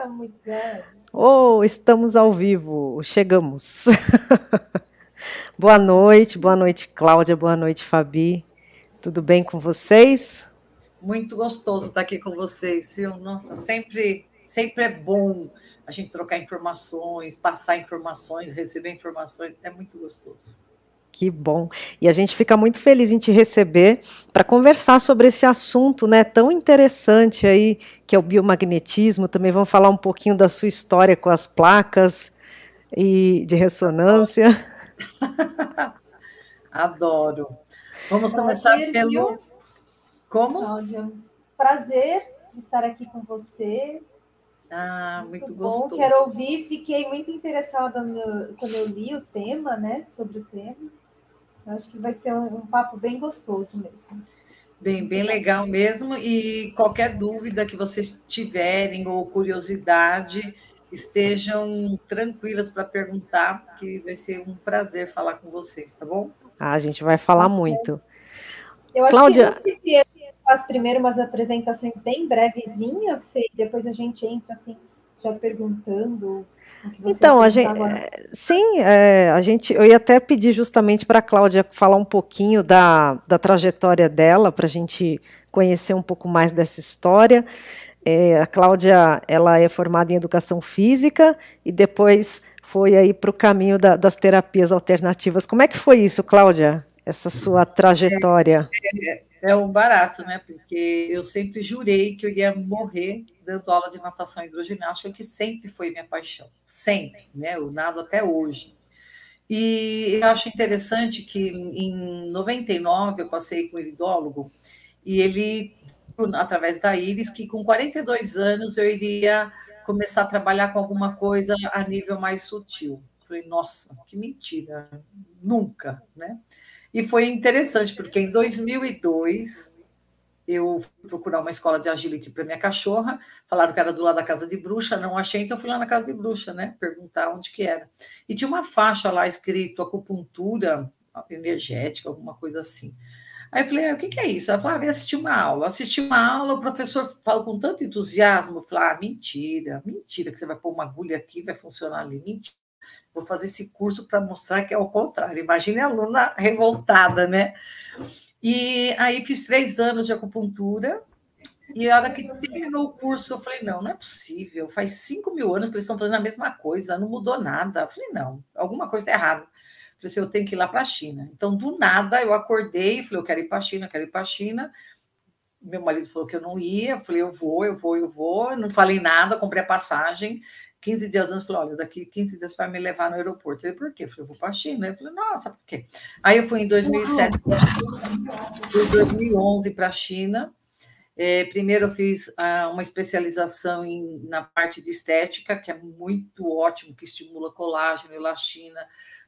há muitos anos. Oh, estamos ao vivo, chegamos. boa noite, boa noite, Cláudia, boa noite, Fabi. Tudo bem com vocês? Muito gostoso estar aqui com vocês, viu? Nossa, sempre, sempre é bom a gente trocar informações, passar informações, receber informações, é muito gostoso. Que bom. E a gente fica muito feliz em te receber para conversar sobre esse assunto, né, tão interessante aí, que é o biomagnetismo. Também vamos falar um pouquinho da sua história com as placas e de ressonância. Adoro. Vamos começar prazer, pelo viu? Como? Cláudia, prazer estar aqui com você. Ah, muito, muito gostoso. Bom, quero ouvir. Fiquei muito interessada no, quando eu li o tema, né, sobre o tema. Eu acho que vai ser um, um papo bem gostoso mesmo. Bem, bem legal mesmo. E qualquer dúvida que vocês tiverem ou curiosidade, estejam tranquilas para perguntar, que vai ser um prazer falar com vocês, tá bom? Ah, a gente vai falar Nossa. muito. Eu acho Cláudia... que eu faz primeiro umas apresentações bem brevezinha, Fê, depois a gente entra assim, já perguntando então, a gente, eh, sim, é, a gente, eu ia até pedir justamente para a Cláudia falar um pouquinho da, da trajetória dela, para a gente conhecer um pouco mais dessa história. É, a Cláudia, ela é formada em educação física e depois foi aí para o caminho da, das terapias alternativas. Como é que foi isso, Cláudia? Essa sua trajetória? É, é, um barato, né? Porque eu sempre jurei que eu ia morrer dando aula de natação hidroginástica, que sempre foi minha paixão, sempre, né? Eu nado até hoje. E eu acho interessante que em 99 eu passei com o iridólogo e ele, através da Iris, que com 42 anos eu iria começar a trabalhar com alguma coisa a nível mais sutil. Falei, nossa, que mentira, nunca, né? E foi interessante, porque em 2002 eu fui procurar uma escola de agility para minha cachorra, falaram que era do lado da casa de bruxa, não achei, então fui lá na casa de bruxa, né, perguntar onde que era. E tinha uma faixa lá escrito acupuntura energética, alguma coisa assim. Aí eu falei, ah, o que, que é isso? Ela falou, ah, vem assistir uma aula. Assisti uma aula, o professor fala com tanto entusiasmo, eu falei, ah, mentira, mentira, que você vai pôr uma agulha aqui, vai funcionar ali, mentira. Vou fazer esse curso para mostrar que é o contrário. Imagine a aluna revoltada, né? E aí fiz três anos de acupuntura. E a hora que terminou o curso, eu falei: não, não é possível. Faz cinco mil anos que eles estão fazendo a mesma coisa, não mudou nada. Eu falei: não, alguma coisa está errada. Eu falei assim, eu tenho que ir lá para a China. Então, do nada, eu acordei e falei: eu quero ir para a China, quero ir para a China. Meu marido falou que eu não ia. Eu falei: eu vou, eu vou, eu vou. Não falei nada, comprei a passagem. 15 dias antes, falei, olha, daqui 15 dias vai me levar no aeroporto. Ele, por quê? Eu falei, eu vou para a China. Eu falei, nossa, por quê? Aí eu fui em 2007 para a China, em 2011 para a China. É, primeiro eu fiz ah, uma especialização em, na parte de estética, que é muito ótimo, que estimula colágeno, elastina,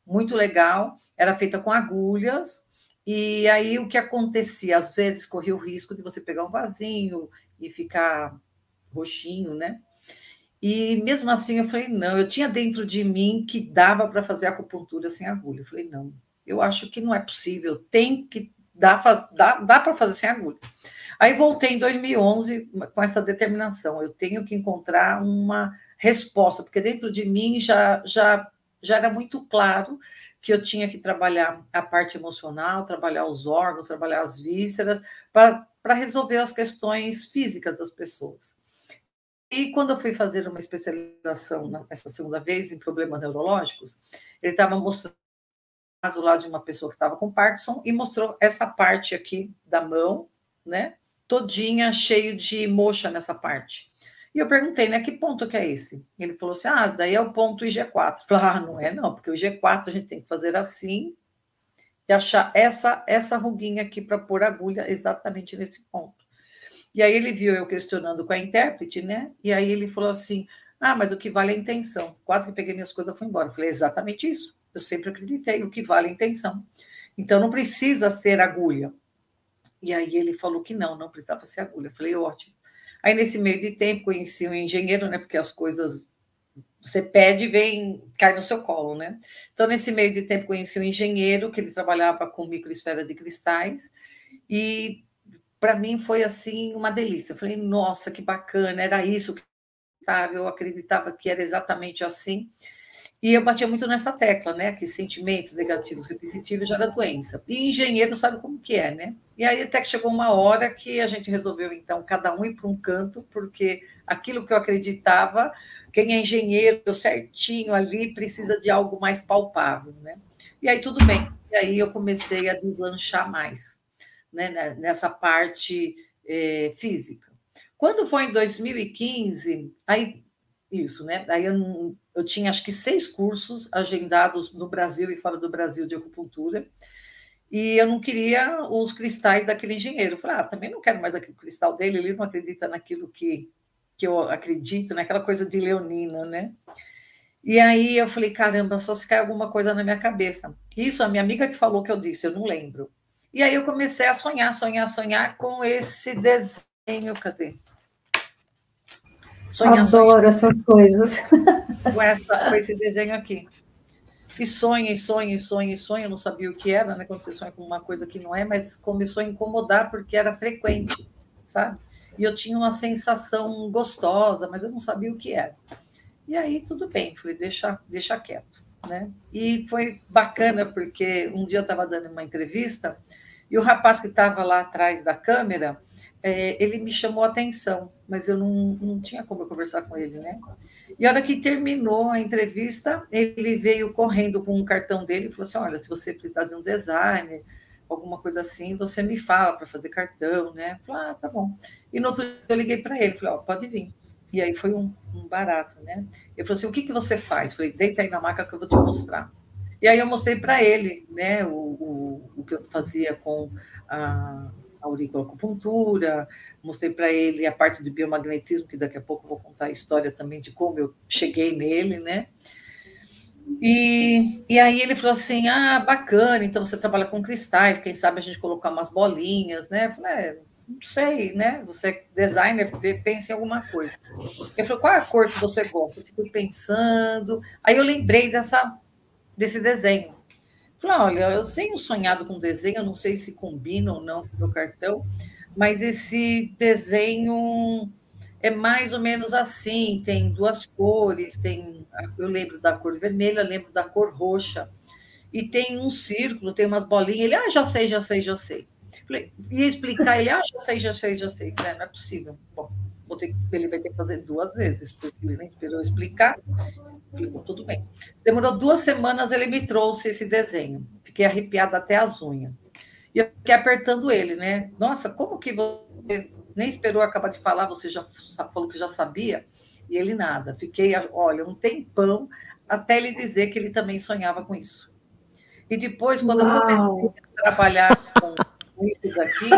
muito legal. Era feita com agulhas, e aí o que acontecia? Às vezes corria o risco de você pegar um vasinho e ficar roxinho, né? E mesmo assim eu falei, não, eu tinha dentro de mim que dava para fazer acupuntura sem agulha. Eu falei, não, eu acho que não é possível, tem que dar, dá, dá para fazer sem agulha. Aí voltei em 2011 com essa determinação, eu tenho que encontrar uma resposta, porque dentro de mim já, já, já era muito claro que eu tinha que trabalhar a parte emocional, trabalhar os órgãos, trabalhar as vísceras, para resolver as questões físicas das pessoas. E quando eu fui fazer uma especialização essa segunda vez em problemas neurológicos, ele estava mostrando o caso lá de uma pessoa que estava com Parkinson e mostrou essa parte aqui da mão, né? Todinha cheio de mocha nessa parte. E eu perguntei, né, que ponto que é esse? Ele falou assim: ah, daí é o ponto IG4. Eu falei, ah, não é não, porque o IG4 a gente tem que fazer assim e achar essa, essa ruguinha aqui para pôr agulha exatamente nesse ponto. E aí ele viu eu questionando com a intérprete, né? E aí ele falou assim: Ah, mas o que vale é a intenção. Quase que peguei minhas coisas e fui embora. Eu falei: exatamente isso. Eu sempre acreditei, o que vale é a intenção. Então não precisa ser agulha. E aí ele falou que não, não precisava ser agulha. Eu falei: ótimo. Aí nesse meio de tempo conheci um engenheiro, né? Porque as coisas você pede vem, cai no seu colo, né? Então, nesse meio de tempo, conheci um engenheiro que ele trabalhava com microesfera de cristais e para mim foi assim uma delícia. Eu falei, nossa, que bacana, era isso que eu acreditava que era exatamente assim. E eu batia muito nessa tecla, né? Que sentimentos negativos repetitivos gera doença. E engenheiro sabe como que é, né? E aí até que chegou uma hora que a gente resolveu, então, cada um ir para um canto, porque aquilo que eu acreditava, quem é engenheiro certinho ali precisa de algo mais palpável, né? E aí tudo bem. E aí eu comecei a deslanchar mais, né? Nessa parte é, física. Quando foi em 2015, aí isso, né? Aí eu, eu tinha acho que seis cursos agendados no Brasil e fora do Brasil de acupuntura. E eu não queria os cristais daquele engenheiro. Eu falei, ah, também não quero mais aquele cristal dele, ele não acredita naquilo que, que eu acredito, naquela coisa de leonina, né? E aí eu falei, caramba, só se cai alguma coisa na minha cabeça. Isso, a minha amiga que falou que eu disse, eu não lembro. E aí eu comecei a sonhar, sonhar, sonhar com esse desenho. Cadê? Sonhar, Adoro sonhar. essas coisas. Com, essa, com esse desenho aqui. E sonha, e sonha, e sonha, e sonha. Eu não sabia o que era, né? Quando você sonha com uma coisa que não é, mas começou a incomodar porque era frequente, sabe? E eu tinha uma sensação gostosa, mas eu não sabia o que era. E aí, tudo bem, falei, deixa, deixa quieto, né? E foi bacana, porque um dia eu estava dando uma entrevista e o rapaz que estava lá atrás da câmera, é, ele me chamou a atenção, mas eu não, não tinha como eu conversar com ele, né? E a hora que terminou a entrevista, ele veio correndo com um cartão dele e falou assim: Olha, se você precisar de um designer, alguma coisa assim, você me fala para fazer cartão, né? Eu falei, ah, tá bom. E no outro dia eu liguei para ele, falei, ó, oh, pode vir. E aí foi um, um, barato, né? Ele falou assim: o que, que você faz? Eu falei, deita aí na maca que eu vou te mostrar. E aí eu mostrei para ele, né, o, o, o que eu fazia com a auriculoacupuntura, mostrei para ele a parte do biomagnetismo, que daqui a pouco eu vou contar a história também de como eu cheguei nele, né? E, e aí ele falou assim: ah, bacana, então você trabalha com cristais, quem sabe a gente colocar umas bolinhas, né? Eu falei, é, não sei, né? Você é designer, pensa em alguma coisa. Ele falou, qual é a cor que você gosta? Eu fiquei pensando. Aí eu lembrei dessa, desse desenho. Falei, olha, eu tenho sonhado com desenho, não sei se combina ou não com o meu cartão, mas esse desenho é mais ou menos assim, tem duas cores, tem, eu lembro da cor vermelha, lembro da cor roxa, e tem um círculo, tem umas bolinhas, ele, ah, já sei, já sei, já sei. Falei, ia explicar, ele, ah, já sei, já sei, já sei. Falei, não é possível. Bom, vou ter, ele vai ter que fazer duas vezes, porque ele nem esperou explicar. Tudo bem. Demorou duas semanas, ele me trouxe esse desenho. Fiquei arrepiada até as unhas. E eu fiquei apertando ele, né? Nossa, como que você nem esperou acabar de falar, você já falou que já sabia? E ele nada. Fiquei, olha, um tempão até ele dizer que ele também sonhava com isso. E depois, quando Uau. eu comecei a trabalhar com, com isso daqui,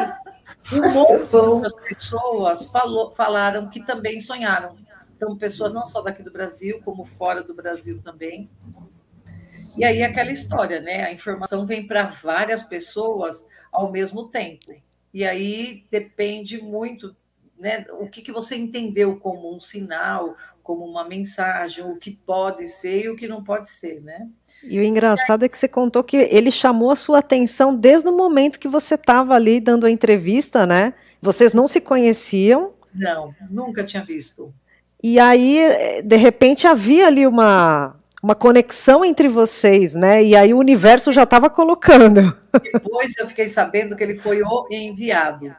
um monte de pessoas falou, falaram que também sonharam. Então, pessoas não só daqui do Brasil, como fora do Brasil também. E aí, aquela história, né? A informação vem para várias pessoas ao mesmo tempo. E aí depende muito, né? O que, que você entendeu como um sinal, como uma mensagem, o que pode ser e o que não pode ser, né? E o engraçado é que você contou que ele chamou a sua atenção desde o momento que você estava ali dando a entrevista, né? Vocês não se conheciam? Não, nunca tinha visto. E aí, de repente, havia ali uma, uma conexão entre vocês, né? E aí o universo já estava colocando. Depois eu fiquei sabendo que ele foi o enviado.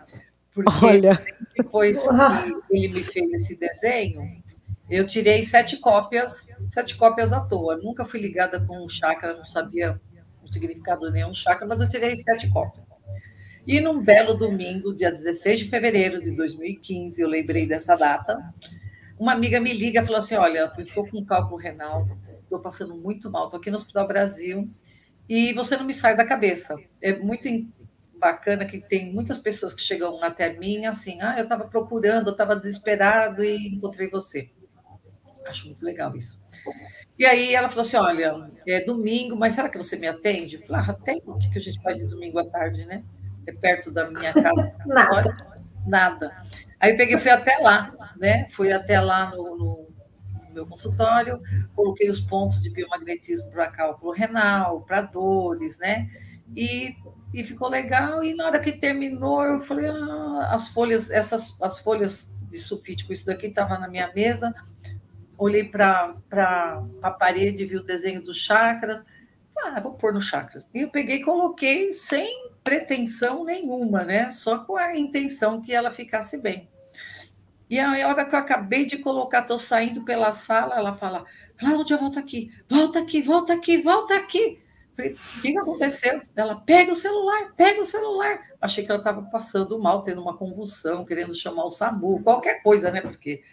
Porque Olha. depois que ele me fez esse desenho, eu tirei sete cópias, sete cópias à toa. Nunca fui ligada com um chakra, não sabia o significado de nenhum chakra, mas eu tirei sete cópias. E num belo domingo, dia 16 de fevereiro de 2015, eu lembrei dessa data, uma amiga me liga e falou assim: Olha, eu estou com cálculo renal, estou passando muito mal, estou aqui no Hospital Brasil e você não me sai da cabeça. É muito bacana que tem muitas pessoas que chegam até mim assim: Ah, eu estava procurando, eu estava desesperado e encontrei você. Acho muito legal isso. E aí ela falou assim: olha, é domingo, mas será que você me atende? Eu falei, ah, tem. O que a gente faz de domingo à tarde, né? É perto da minha casa. Nada. Nada. Aí eu peguei, fui até lá, né? Fui até lá no, no, no meu consultório, coloquei os pontos de biomagnetismo para cálculo renal, para dores, né? E, e ficou legal. E na hora que terminou, eu falei, ah, as folhas, essas as folhas de sulfite com isso daqui estava na minha mesa olhei para a parede, vi o desenho dos chakras. Ah, vou pôr no chakras. E eu peguei e coloquei sem pretensão nenhuma, né? Só com a intenção que ela ficasse bem. E a hora que eu acabei de colocar, estou saindo pela sala, ela fala: Cláudia, volta aqui, volta aqui, volta aqui, volta aqui. Falei, o que, que aconteceu? Ela, pega o celular, pega o celular. Achei que ela estava passando mal, tendo uma convulsão, querendo chamar o SAMU, qualquer coisa, né? Porque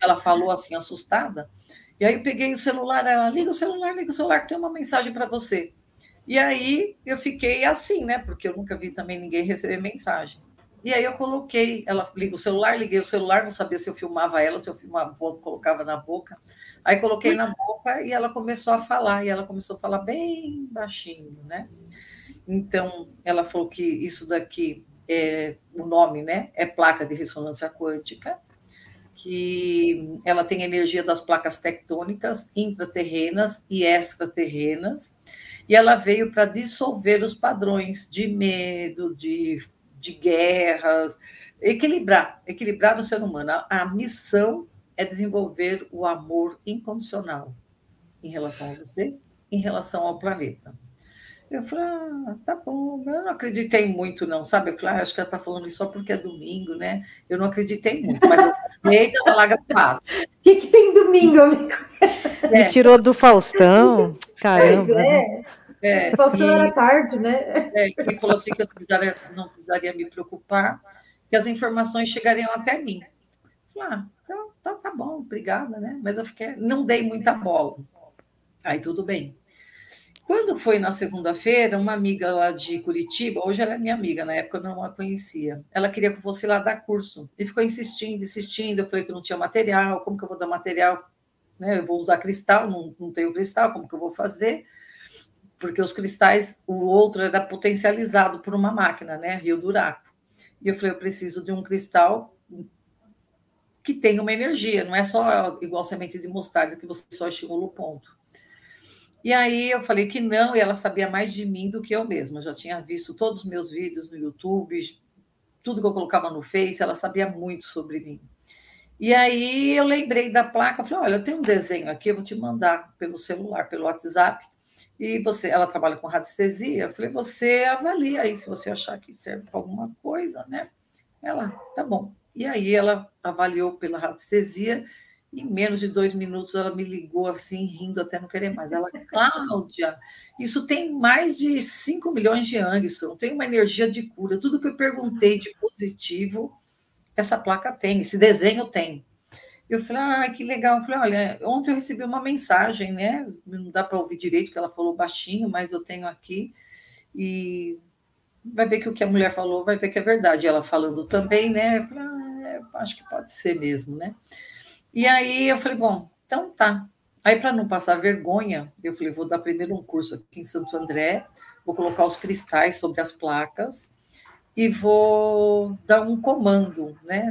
ela falou assim, assustada. E aí eu peguei o celular, ela, liga o celular, liga o celular, que tem uma mensagem para você. E aí eu fiquei assim, né? Porque eu nunca vi também ninguém receber mensagem. E aí eu coloquei, ela liga o celular, liguei o celular, não sabia se eu filmava ela, se eu filmava, colocava na boca. Aí coloquei na boca e ela começou a falar, e ela começou a falar bem baixinho, né? Então, ela falou que isso daqui, é, o nome, né, é placa de ressonância quântica, que ela tem energia das placas tectônicas intraterrenas e extraterrenas, e ela veio para dissolver os padrões de medo, de, de guerras, equilibrar, equilibrar no ser humano. A, a missão é desenvolver o amor incondicional em relação a você, em relação ao planeta. Eu falei, ah, tá bom, eu não acreditei muito, não, sabe? Eu falei, ah, acho que ela está falando isso só porque é domingo, né? Eu não acreditei muito, mas eu eita, ela larga O que, que tem domingo, amigo? É. Me tirou do Faustão, caramba. Pois é. É, Faustão era tarde, né? É, e falou assim que eu não precisaria, não precisaria me preocupar, que as informações chegariam até mim. Falei, ah, então, tá, tá bom, obrigada, né? Mas eu fiquei, não dei muita bola. Aí tudo bem. Quando foi na segunda-feira, uma amiga lá de Curitiba, hoje ela é minha amiga, na época eu não a conhecia. Ela queria que eu fosse lá dar curso e ficou insistindo, insistindo. Eu falei que não tinha material, como que eu vou dar material? Né? Eu vou usar cristal, não, não tenho cristal, como que eu vou fazer? Porque os cristais, o outro era potencializado por uma máquina, né? Rio Duraco. E eu falei, eu preciso de um cristal que tem uma energia, não é só igual semente de mostarda que você só estimula o ponto. E aí eu falei que não, e ela sabia mais de mim do que eu mesma. Eu já tinha visto todos os meus vídeos no YouTube, tudo que eu colocava no Face, ela sabia muito sobre mim. E aí eu lembrei da placa, falei, olha, eu tenho um desenho aqui, eu vou te mandar pelo celular, pelo WhatsApp. E você, ela trabalha com radiestesia, eu falei, você avalia aí se você achar que serve para alguma coisa, né? Ela, tá bom. E aí ela avaliou pela radiestesia e em menos de dois minutos ela me ligou assim, rindo até não querer mais. Ela, Cláudia, isso tem mais de 5 milhões de angstrom, tem uma energia de cura. Tudo que eu perguntei de positivo, essa placa tem, esse desenho tem. Eu falei, ah, que legal. Eu falei, olha, ontem eu recebi uma mensagem, né? Não dá para ouvir direito, que ela falou baixinho, mas eu tenho aqui. E vai ver que o que a mulher falou, vai ver que é verdade. Ela falando também, né? Eu falei, ah, acho que pode ser mesmo, né? E aí eu falei, bom, então tá. Aí, para não passar vergonha, eu falei, vou dar primeiro um curso aqui em Santo André, vou colocar os cristais sobre as placas e vou dar um comando, né?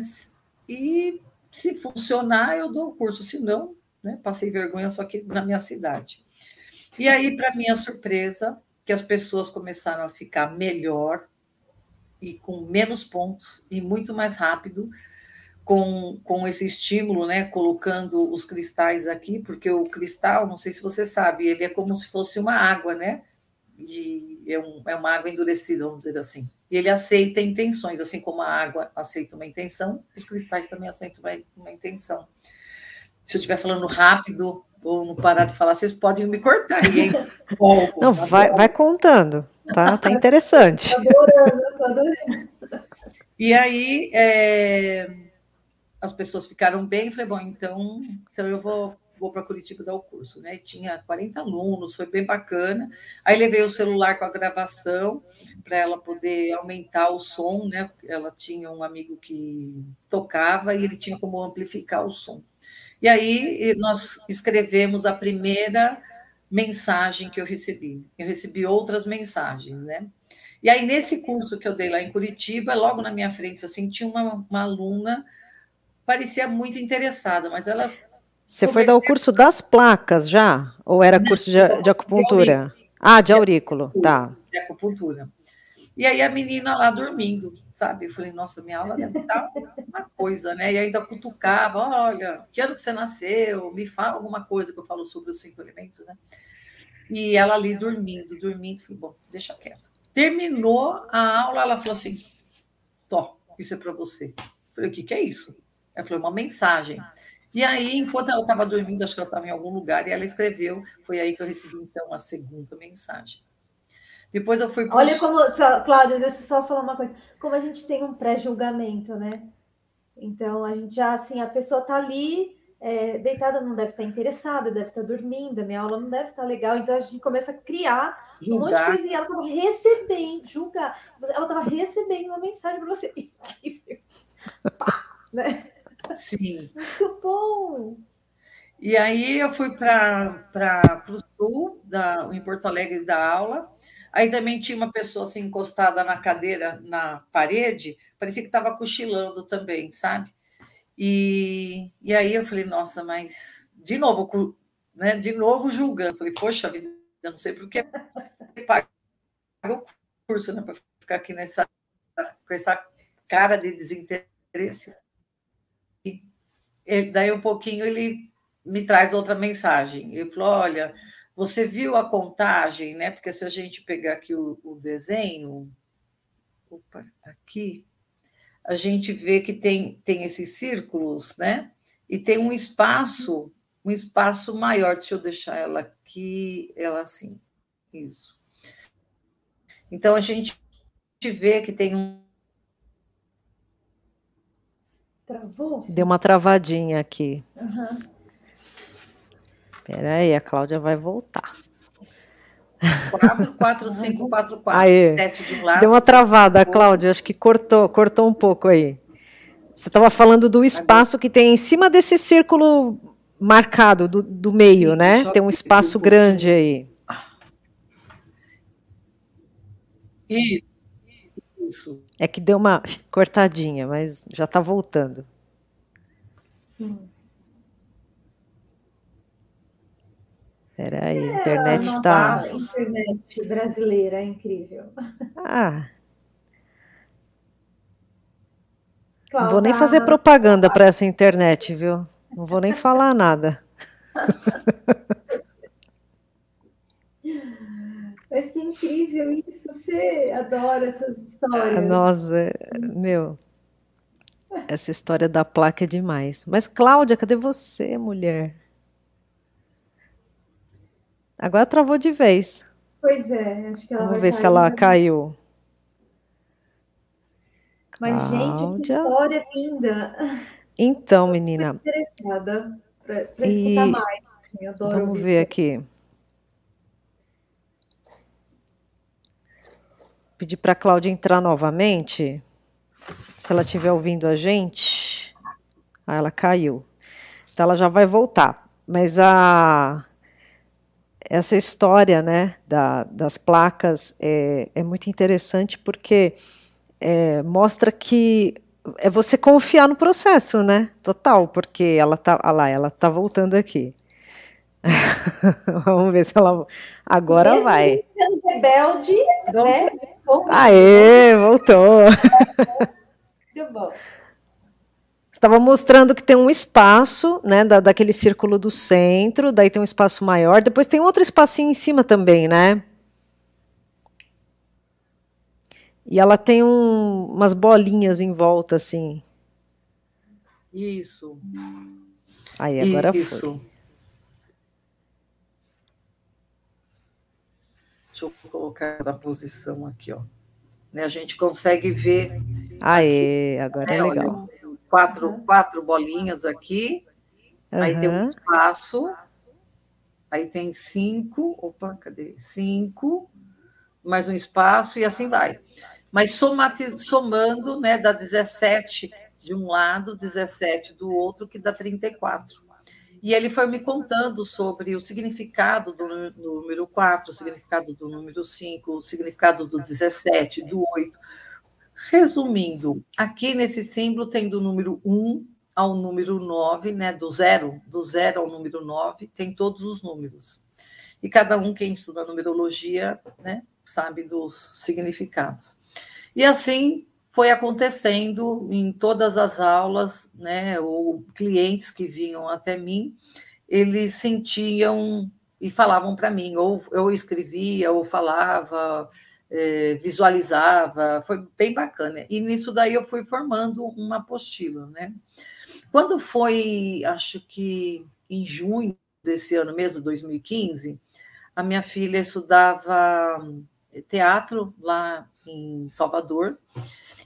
E se funcionar, eu dou o curso, se não, né? Passei vergonha só aqui na minha cidade. E aí, para minha surpresa, que as pessoas começaram a ficar melhor e com menos pontos e muito mais rápido com, com esse estímulo, né? Colocando os cristais aqui, porque o cristal, não sei se você sabe, ele é como se fosse uma água, né? E é, um, é uma água endurecida, vamos dizer assim. E ele aceita intenções, assim como a água aceita uma intenção, os cristais também aceitam uma, uma intenção. Se eu estiver falando rápido, ou não parar de falar, vocês podem me cortar aí, hein? não, vai, vai contando, tá? Tá interessante. adorando, adorando. E aí é, as pessoas ficaram bem, falei, bom, então, então eu vou, vou para Curitiba dar o curso, né? Tinha 40 alunos, foi bem bacana. Aí levei o celular com a gravação para ela poder aumentar o som, né? Ela tinha um amigo que tocava e ele tinha como amplificar o som. E aí nós escrevemos a primeira mensagem que eu recebi. Eu recebi outras mensagens, né? E aí, nesse curso que eu dei lá em Curitiba, logo na minha frente, assim, tinha uma, uma aluna, parecia muito interessada, mas ela. Você foi dar o curso das placas já? Ou era curso de, de acupuntura? De ah, de aurículo, tá. De acupuntura. E aí a menina lá dormindo, sabe? Eu falei, nossa, minha aula deve estar uma coisa, né? E ainda cutucava, olha, que ano que você nasceu? Me fala alguma coisa que eu falo sobre os cinco elementos, né? E ela ali dormindo, dormindo, falei, bom, deixa quieto. Terminou a aula, ela falou assim, Tó, isso é para você. Eu falei, o que, que é isso? Ela falou, uma mensagem. E aí, enquanto ela estava dormindo, acho que ela estava em algum lugar, e ela escreveu, foi aí que eu recebi, então, a segunda mensagem. Depois eu fui. Pro... Olha como. Cláudia, deixa eu só falar uma coisa. Como a gente tem um pré-julgamento, né? Então, a gente já, assim, a pessoa está ali, é, deitada, não deve estar interessada, deve estar dormindo, a minha aula não deve estar legal. Então, a gente começa a criar julgar. um monte de coisa e ela estava recebendo, julgar. Ela estava recebendo uma mensagem para você. Pá, né? Sim. Muito bom. E aí eu fui para o sul, da, em Porto Alegre, da aula. Aí também tinha uma pessoa assim encostada na cadeira, na parede, parecia que estava cochilando também, sabe? E, e aí eu falei, nossa, mas de novo, né? De novo julgando. Falei, poxa vida, eu não sei por que paga o curso, né? Para ficar aqui nessa com essa cara de desinteresse. Daí um pouquinho ele me traz outra mensagem. Ele falou: olha você viu a contagem, né? Porque se a gente pegar aqui o, o desenho, opa, aqui, a gente vê que tem, tem esses círculos, né? E tem um espaço, um espaço maior. Deixa eu deixar ela aqui, ela assim. Isso. Então a gente vê que tem um. Travou? Deu uma travadinha aqui. Uhum. Espera aí, a Cláudia vai voltar. 4, 4, 5, 4, 4. Aí. De um lado, Deu uma travada, Cláudia. Acho que cortou, cortou um pouco aí. Você estava falando do espaço que tem em cima desse círculo marcado do, do meio, Sim, né? Tem um espaço grande aí. Isso. É que deu uma cortadinha, mas já está voltando. Sim. Espera aí, a internet está. A internet brasileira é incrível. Ah. Não vou nem fazer propaganda para essa internet, viu? Não vou nem falar nada. Mas que incrível isso, Fê. Adoro essas histórias. Nossa, meu. Essa história da placa é demais. Mas, Cláudia, cadê você, mulher? Agora travou de vez. Pois é, acho que ela Vamos ver se ela caiu. Mas, Cláudia. gente, que história linda. Então, menina. Estou interessada para escutar mais. Adoro Vamos ver aqui. Pedir para a Cláudia entrar novamente. Se ela estiver ouvindo a gente. Ah, ela caiu. Então ela já vai voltar. Mas a essa história né, da, das placas é, é, muito interessante porque é, mostra que é você confiar no processo, né? Total, porque ela tá, ah lá, ela tá voltando aqui. Vamos ver se ela agora Mesmo vai. Sendo rebelde, né? Aê, voltou. Muito bom estava mostrando que tem um espaço, né, da, daquele círculo do centro, daí tem um espaço maior, depois tem outro espacinho em cima também, né? E ela tem um, umas bolinhas em volta, assim. Isso. Aí, agora Isso. foi. Deixa eu colocar a posição aqui, ó. Né, a gente consegue ver. Aê, agora é, é legal. Olha, quatro, quatro bolinhas aqui, uhum. aí tem um espaço, aí tem cinco, opa, cadê? Cinco, mais um espaço e assim vai. Mas somati, somando, né, dá 17 de um lado, 17 do outro, que dá 34. E ele foi me contando sobre o significado do número 4, o significado do número 5, o significado do 17, do 8. Resumindo, aqui nesse símbolo tem do número 1 ao número 9, né? Do zero, do zero ao número 9, tem todos os números. E cada um, quem estuda numerologia, né, sabe dos significados. E assim foi acontecendo em todas as aulas, né? Ou clientes que vinham até mim, eles sentiam e falavam para mim, ou eu escrevia, ou falava, é, visualizava, foi bem bacana. E nisso daí eu fui formando uma apostila, né? Quando foi, acho que em junho desse ano mesmo, 2015, a minha filha estudava teatro lá em Salvador,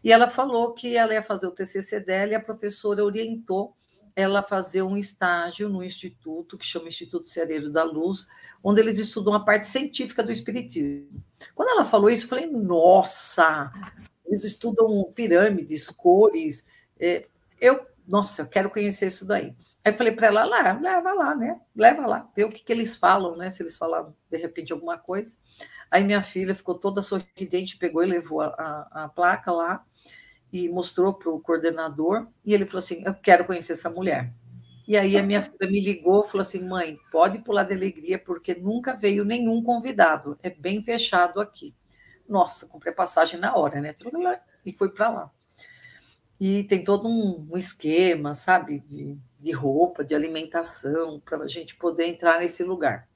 e ela falou que ela ia fazer o TCC dela e a professora orientou ela fazer um estágio no instituto, que chama Instituto Ceareiro da Luz, onde eles estudam a parte científica do espiritismo. Quando ela falou isso, eu falei, nossa, eles estudam pirâmides, cores. É, eu, nossa, eu quero conhecer isso daí. Aí falei para ela, lá, leva lá, né? Leva lá, vê o que, que eles falam, né? Se eles falaram, de repente, alguma coisa. Aí minha filha ficou toda sorridente, pegou e levou a, a, a placa lá e mostrou para o coordenador, e ele falou assim: Eu quero conhecer essa mulher. E aí a minha filha me ligou falou assim: mãe, pode pular de alegria, porque nunca veio nenhum convidado, é bem fechado aqui. Nossa, comprei passagem na hora, né? E fui para lá. E tem todo um, um esquema, sabe, de, de roupa, de alimentação, para a gente poder entrar nesse lugar.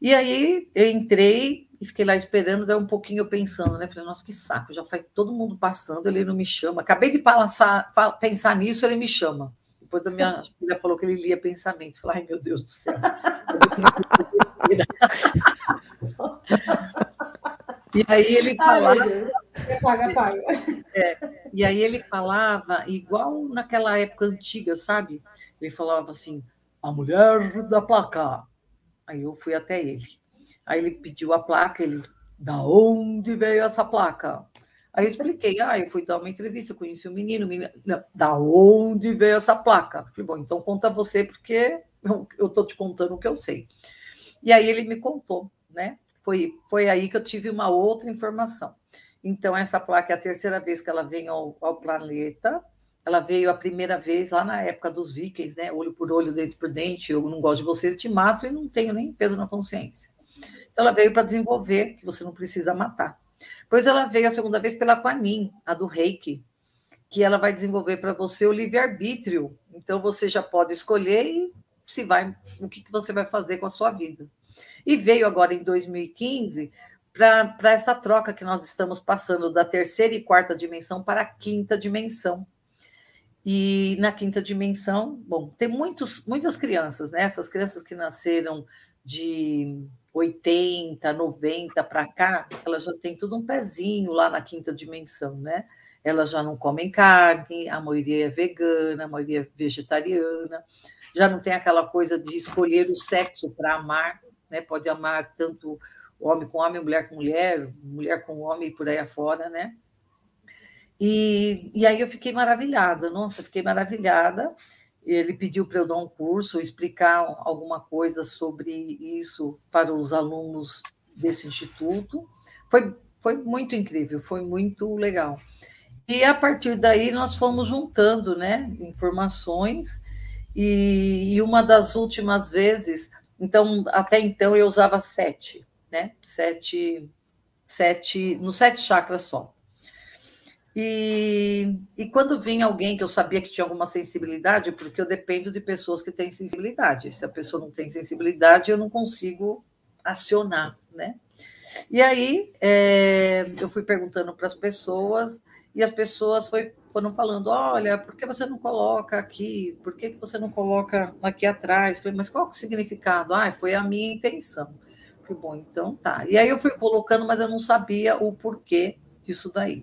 E aí eu entrei e fiquei lá esperando, daí um pouquinho pensando, né? Falei, nossa, que saco, já faz todo mundo passando, ele não me chama. Acabei de passar, pensar nisso, ele me chama. Depois a minha filha falou que ele lia pensamento. Falei, ai meu Deus do céu. e aí ele falava. Paga, paga. É, e aí ele falava igual naquela época antiga, sabe? Ele falava assim: a mulher da placa Aí eu fui até ele. Aí ele pediu a placa, ele, da onde veio essa placa? Aí eu expliquei, ah, eu fui dar uma entrevista, conheci um menino, menino, da onde veio essa placa? falei, bom, então conta você, porque eu estou te contando o que eu sei. E aí ele me contou, né? Foi, foi aí que eu tive uma outra informação. Então, essa placa é a terceira vez que ela vem ao, ao planeta, ela veio a primeira vez lá na época dos vikings, né? Olho por olho, dente por dente. Eu não gosto de você, eu te mato e não tenho nem peso na consciência. Então, ela veio para desenvolver que você não precisa matar. Pois ela veio a segunda vez pela Quanin, a do Reiki, que ela vai desenvolver para você o livre-arbítrio. Então, você já pode escolher se vai, o que, que você vai fazer com a sua vida. E veio agora em 2015 para essa troca que nós estamos passando da terceira e quarta dimensão para a quinta dimensão e na quinta dimensão, bom, tem muitos, muitas crianças, né? Essas crianças que nasceram de 80, 90 para cá, elas já têm tudo um pezinho lá na quinta dimensão, né? Elas já não comem carne, a maioria é vegana, a maioria é vegetariana, já não tem aquela coisa de escolher o sexo para amar, né? Pode amar tanto homem com homem, mulher com mulher, mulher com homem e por aí afora, né? E, e aí eu fiquei maravilhada, nossa, fiquei maravilhada. Ele pediu para eu dar um curso, explicar alguma coisa sobre isso para os alunos desse instituto. Foi, foi muito incrível, foi muito legal. E a partir daí nós fomos juntando né, informações, e, e uma das últimas vezes, então, até então eu usava sete, né? Sete, sete, no sete chakras só. E, e quando vinha alguém que eu sabia que tinha alguma sensibilidade, porque eu dependo de pessoas que têm sensibilidade. Se a pessoa não tem sensibilidade, eu não consigo acionar, né? E aí é, eu fui perguntando para as pessoas e as pessoas foi, foram falando: olha, por que você não coloca aqui? Por que você não coloca aqui atrás? falei, mas qual é o significado? Ah, foi a minha intenção. falei, bom, então tá. E aí eu fui colocando, mas eu não sabia o porquê disso daí.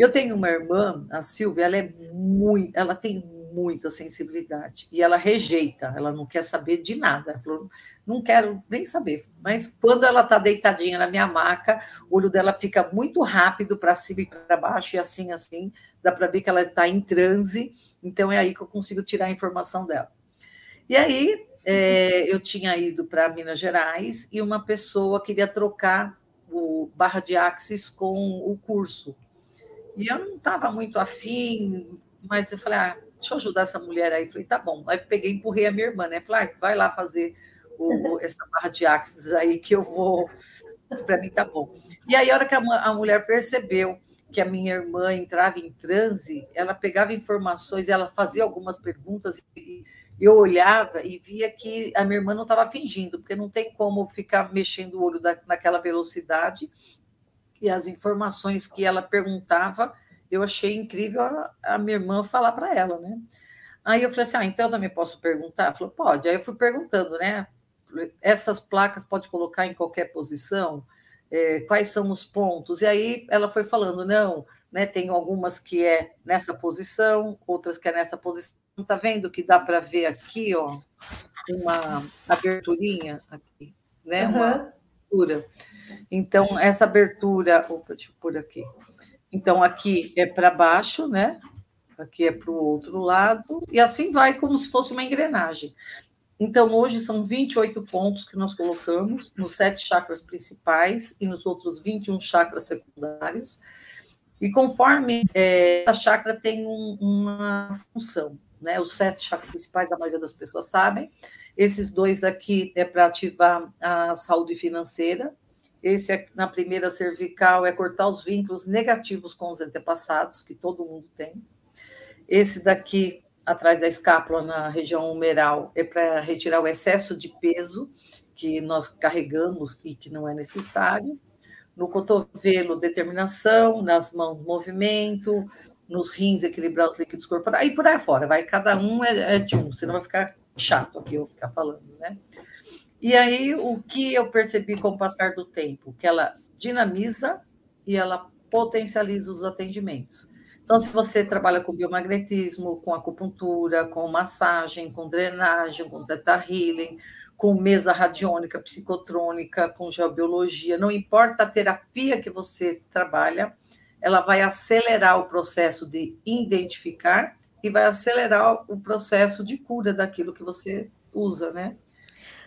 Eu tenho uma irmã, a Silvia, ela é muito, ela tem muita sensibilidade e ela rejeita, ela não quer saber de nada. Ela falou, não quero nem saber. Mas quando ela está deitadinha na minha maca, o olho dela fica muito rápido para cima e para baixo, e assim, assim, dá para ver que ela está em transe, então é aí que eu consigo tirar a informação dela. E aí é, eu tinha ido para Minas Gerais e uma pessoa queria trocar o barra de axis com o curso. E eu não estava muito afim, mas eu falei, ah, deixa eu ajudar essa mulher aí. Falei, tá bom. Aí peguei e empurrei a minha irmã, né? Falei, ah, vai lá fazer o, essa barra de axis aí que eu vou Para mim tá bom. E aí, a hora que a, a mulher percebeu que a minha irmã entrava em transe, ela pegava informações, ela fazia algumas perguntas e eu olhava e via que a minha irmã não estava fingindo, porque não tem como ficar mexendo o olho da, naquela velocidade. E as informações que ela perguntava, eu achei incrível a, a minha irmã falar para ela, né? Aí eu falei assim: ah, então eu também posso perguntar? Ela falou: pode. Aí eu fui perguntando, né? Essas placas pode colocar em qualquer posição? É, quais são os pontos? E aí ela foi falando: não, né? Tem algumas que é nessa posição, outras que é nessa posição Está vendo que dá para ver aqui, ó, uma aberturinha aqui, né? Uhum. Uma abertura. Então, essa abertura, opa, deixa eu pôr aqui. Então, aqui é para baixo, né? Aqui é para o outro lado, e assim vai como se fosse uma engrenagem. Então, hoje são 28 pontos que nós colocamos nos sete chakras principais e nos outros 21 chakras secundários. E conforme é, a chakra tem um, uma função, né? Os sete chakras principais, a maioria das pessoas sabem. Esses dois aqui é para ativar a saúde financeira. Esse é, na primeira cervical é cortar os vínculos negativos com os antepassados, que todo mundo tem. Esse daqui, atrás da escápula, na região humeral, é para retirar o excesso de peso que nós carregamos e que não é necessário. No cotovelo, determinação, nas mãos, movimento, nos rins equilibrar os líquidos corporais, e por aí fora, vai, cada um é, é de um, senão vai ficar chato aqui eu ficar falando, né? E aí, o que eu percebi com o passar do tempo? Que ela dinamiza e ela potencializa os atendimentos. Então, se você trabalha com biomagnetismo, com acupuntura, com massagem, com drenagem, com teta healing, com mesa radiônica, psicotrônica, com geobiologia, não importa a terapia que você trabalha, ela vai acelerar o processo de identificar e vai acelerar o processo de cura daquilo que você usa, né?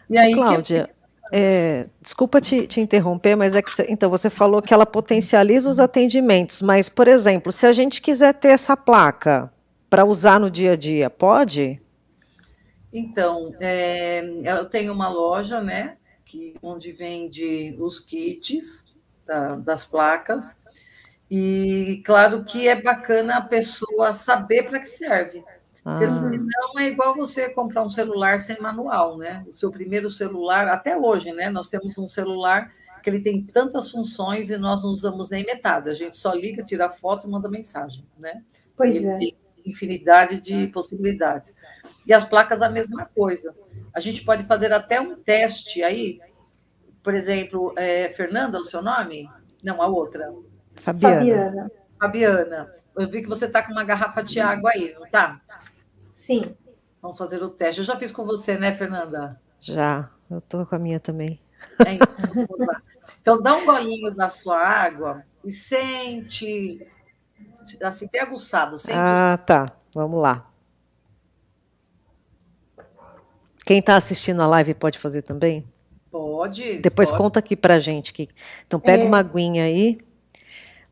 E aí, Cláudia, que... é, desculpa te, te, interromper, mas é que então você falou que ela potencializa os atendimentos, mas, por exemplo, se a gente quiser ter essa placa para usar no dia a dia, pode? Então, é, eu tenho uma loja, né, que, onde vende os kits da, das placas, e claro que é bacana a pessoa saber para que serve. Ah. Porque senão é igual você comprar um celular sem manual, né? O seu primeiro celular, até hoje, né? Nós temos um celular que ele tem tantas funções e nós não usamos nem metade. A gente só liga, tira foto e manda mensagem, né? Pois ele é. Tem infinidade de possibilidades. E as placas, a mesma coisa. A gente pode fazer até um teste aí. Por exemplo, é, Fernanda, o seu nome? Não, a outra. Fabiana. Fabiana. Fabiana, eu vi que você está com uma garrafa de água aí, não tá? Sim. Vamos fazer o teste. Eu já fiz com você, né, Fernanda? Já, eu estou com a minha também. É, então, então, dá um golinho da sua água e sente, assim, bem aguçado. Sente ah, tá. Vamos lá. Quem está assistindo a live pode fazer também? Pode. Depois pode. conta aqui pra gente. Que... Então pega é... uma aguinha aí.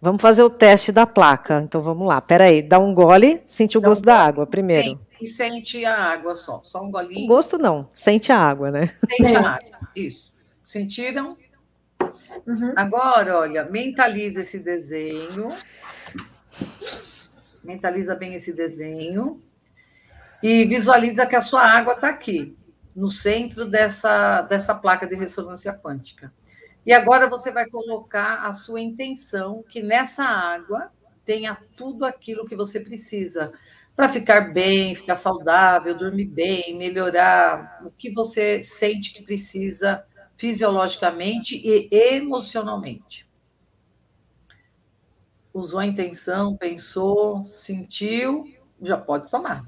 Vamos fazer o teste da placa. Então vamos lá. Peraí, dá um gole, sente o gosto um da água primeiro. E sente a água só, só um golinho. O gosto não, sente a água, né? Sente a é. água, isso. Sentiram? Uhum. Agora, olha, mentaliza esse desenho. Mentaliza bem esse desenho. E visualiza que a sua água está aqui, no centro dessa, dessa placa de ressonância quântica. E agora você vai colocar a sua intenção que nessa água tenha tudo aquilo que você precisa para ficar bem, ficar saudável, dormir bem, melhorar o que você sente que precisa fisiologicamente e emocionalmente. Usou a intenção, pensou, sentiu, já pode tomar.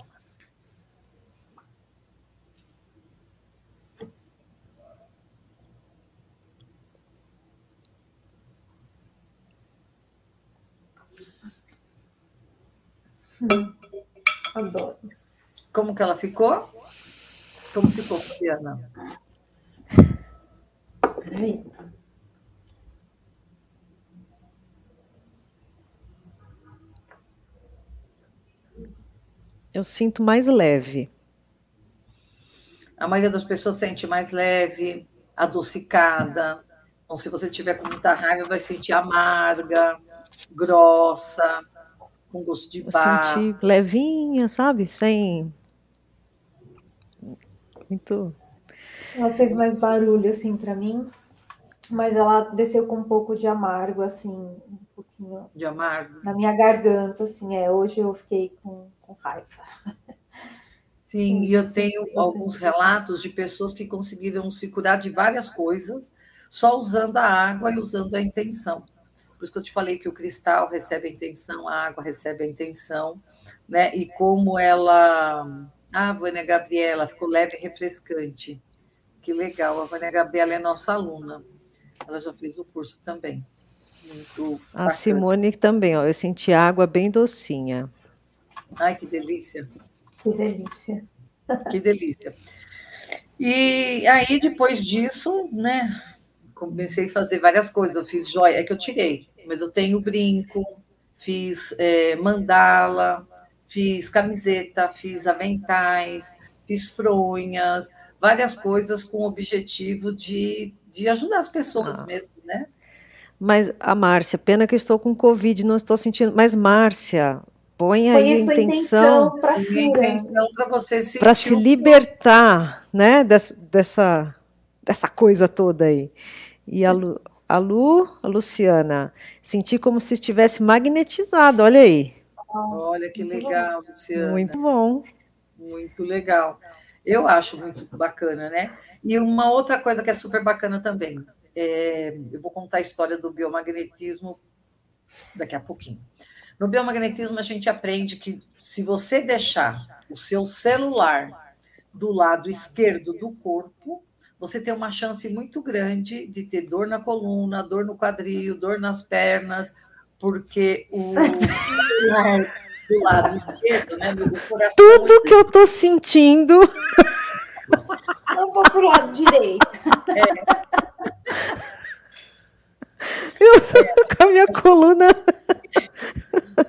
Adoro. Como que ela ficou? Como ficou, Fabiana? Peraí. Eu sinto mais leve. A maioria das pessoas sente mais leve, adocicada, Então, se você tiver com muita raiva, vai sentir amarga, grossa, com gosto de bar. Sentir levinha, sabe? Sem. Muito. Ela fez mais barulho, assim, para mim, mas ela desceu com um pouco de amargo, assim, um pouquinho. De amargo? Na minha garganta, assim, é. Hoje eu fiquei com, com raiva. Sim, e eu tenho alguns relatos de pessoas que conseguiram se curar de várias coisas só usando a água e usando a intenção. Por isso que eu te falei que o cristal recebe a intenção, a água recebe a intenção, né? E como ela. Ah, a Vânia Gabriela ficou leve e refrescante. Que legal, a Vânia Gabriela é nossa aluna. Ela já fez o curso também. Muito a Simone também, ó. Eu senti água bem docinha. Ai, que delícia. Que delícia. Que delícia. E aí, depois disso, né? comecei a fazer várias coisas. Eu fiz joia, é que eu tirei, mas eu tenho brinco, fiz é, mandala, fiz camiseta, fiz aventais, fiz fronhas, várias coisas com o objetivo de, de ajudar as pessoas ah. mesmo, né? Mas a Márcia, pena que eu estou com Covid, não estou sentindo. Mas, Márcia, põe aí a intenção. para você se. Para se libertar, né? Dessa, dessa, dessa coisa toda aí. E a Lu, a Lu, a Luciana, senti como se estivesse magnetizado, olha aí. Olha que legal, Luciana. Muito bom. Muito legal. Eu acho muito bacana, né? E uma outra coisa que é super bacana também, é, eu vou contar a história do biomagnetismo daqui a pouquinho. No biomagnetismo, a gente aprende que se você deixar o seu celular do lado esquerdo do corpo, você tem uma chance muito grande de ter dor na coluna, dor no quadril, dor nas pernas, porque o do lado esquerdo, né, do coração. Tudo que eu estou sentindo. Não vou para o lado direito. É. Eu, com a minha coluna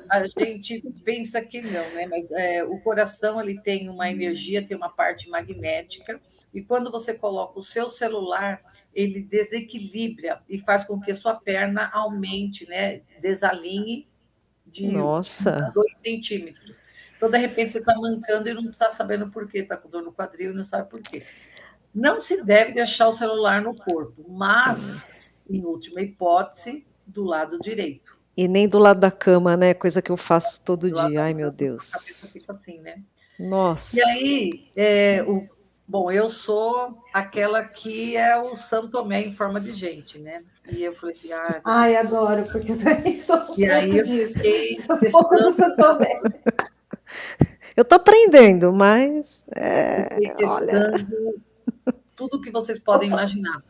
a gente pensa que não, né? Mas é, o coração ele tem uma energia, tem uma parte magnética, e quando você coloca o seu celular, ele desequilibra e faz com que a sua perna aumente, né? Desalinhe de Nossa. dois centímetros. Então, de repente, você está mancando e não está sabendo por quê, está com dor no quadril e não sabe por quê. Não se deve deixar o celular no corpo, mas, em última hipótese, do lado direito. E nem do lado da cama, né? Coisa que eu faço todo dia. Ai, meu Deus. A cabeça fica assim, né? Nossa. E aí, é, o, bom, eu sou aquela que é o Santo Tomé em forma de gente, né? E eu falei assim, ah, ai, adoro, porque eu também sou. E aí eu fiquei um pouco do Santo Tomé. Eu tô aprendendo, mas é, olha... tudo que vocês podem imaginar.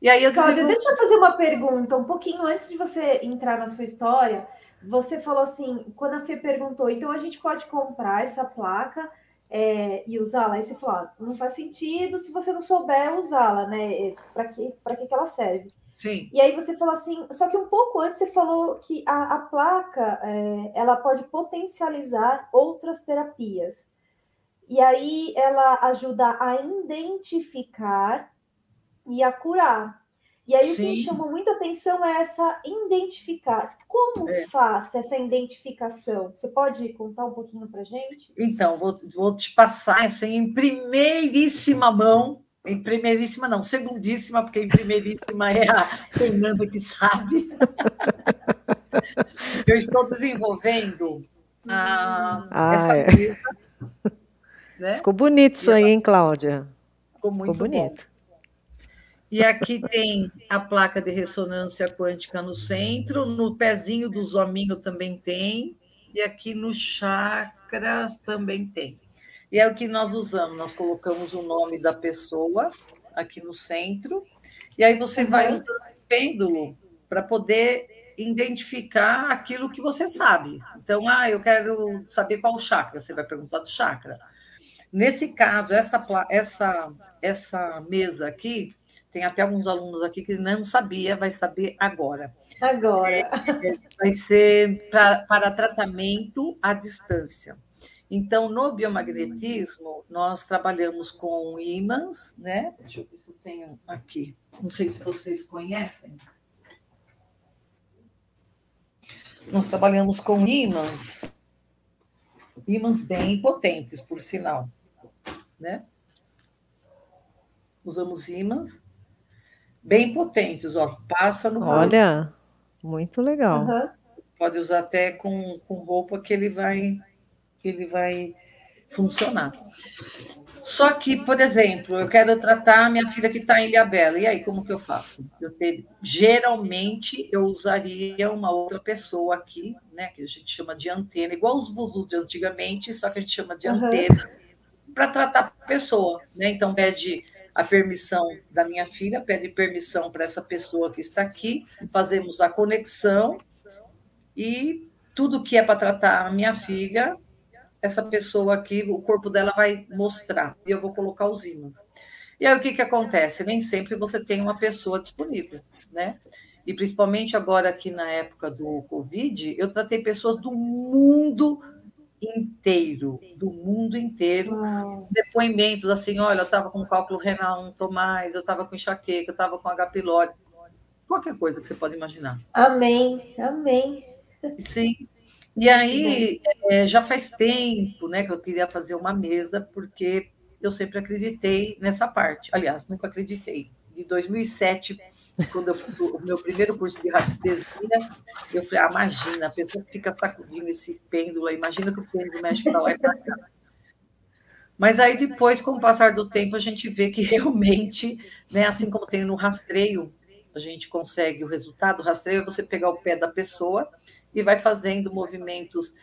E aí eu Cláudia, deixa eu fazer uma pergunta. Um pouquinho antes de você entrar na sua história, você falou assim, quando a Fê perguntou, então a gente pode comprar essa placa é, e usá-la? Aí você falou, ah, não faz sentido se você não souber usá-la, né? É, Para que, que ela serve? Sim. E aí você falou assim, só que um pouco antes você falou que a, a placa é, ela pode potencializar outras terapias. E aí ela ajuda a identificar e a curar. E aí Sim. o que chama muita atenção é essa identificar. Como é. faz essa identificação? Você pode contar um pouquinho para gente? Então, vou, vou te passar assim, em primeiríssima mão, em primeiríssima não, segundíssima, porque em primeiríssima é a Fernanda que sabe. Eu estou desenvolvendo a, ah, essa é. mesa. Né? Ficou bonito isso aí, hein, Cláudia? Ficou muito Ficou bonito. Bom. E aqui tem a placa de ressonância quântica no centro, no pezinho do zominho também tem, e aqui no chakras também tem. E é o que nós usamos, nós colocamos o nome da pessoa aqui no centro, e aí você vai uhum. usando o pêndulo para poder identificar aquilo que você sabe. Então, ah, eu quero saber qual chakra, você vai perguntar do chakra. Nesse caso, essa, essa, essa mesa aqui, tem até alguns alunos aqui que não sabia, vai saber agora. Agora. É, é vai ser pra, para tratamento à distância. Então, no biomagnetismo, nós trabalhamos com ímãs, né? Deixa eu ver se eu tenho aqui. Não sei se vocês conhecem. Nós trabalhamos com ímãs, ímãs bem potentes, por sinal, né? Usamos ímãs bem potentes, ó, passa no Olha, muito legal. Uhum. Pode usar até com, com roupa que ele vai que ele vai funcionar. Só que, por exemplo, eu quero tratar minha filha que está em Ilhabela. E aí, como que eu faço? Eu ter, geralmente, eu usaria uma outra pessoa aqui, né? Que a gente chama de antena, igual os voodoo de antigamente, só que a gente chama de uhum. antena, para tratar a pessoa. Né? Então, pede a permissão da minha filha, pede permissão para essa pessoa que está aqui, fazemos a conexão e tudo que é para tratar a minha filha, essa pessoa aqui, o corpo dela vai mostrar, e eu vou colocar os ímãs. E aí o que, que acontece? Nem sempre você tem uma pessoa disponível, né? E principalmente agora aqui na época do Covid, eu tratei pessoas do mundo inteiro, do mundo inteiro, depoimentos assim, olha, eu estava com cálculo renal, não estou mais, eu estava com enxaqueca, eu estava com H. pylori, qualquer coisa que você pode imaginar. Amém, amém. Sim, e aí, é, já faz tempo né, que eu queria fazer uma mesa, porque eu sempre acreditei nessa parte. Aliás, nunca acreditei. De 2007, quando eu fiz o meu primeiro curso de radiestesia, eu falei, ah, imagina, a pessoa fica sacudindo esse pêndulo, imagina que o pêndulo mexe para lá e para cá. Mas aí depois, com o passar do tempo, a gente vê que realmente, né, assim como tem no rastreio, a gente consegue o resultado. O rastreio é você pegar o pé da pessoa e vai fazendo movimentos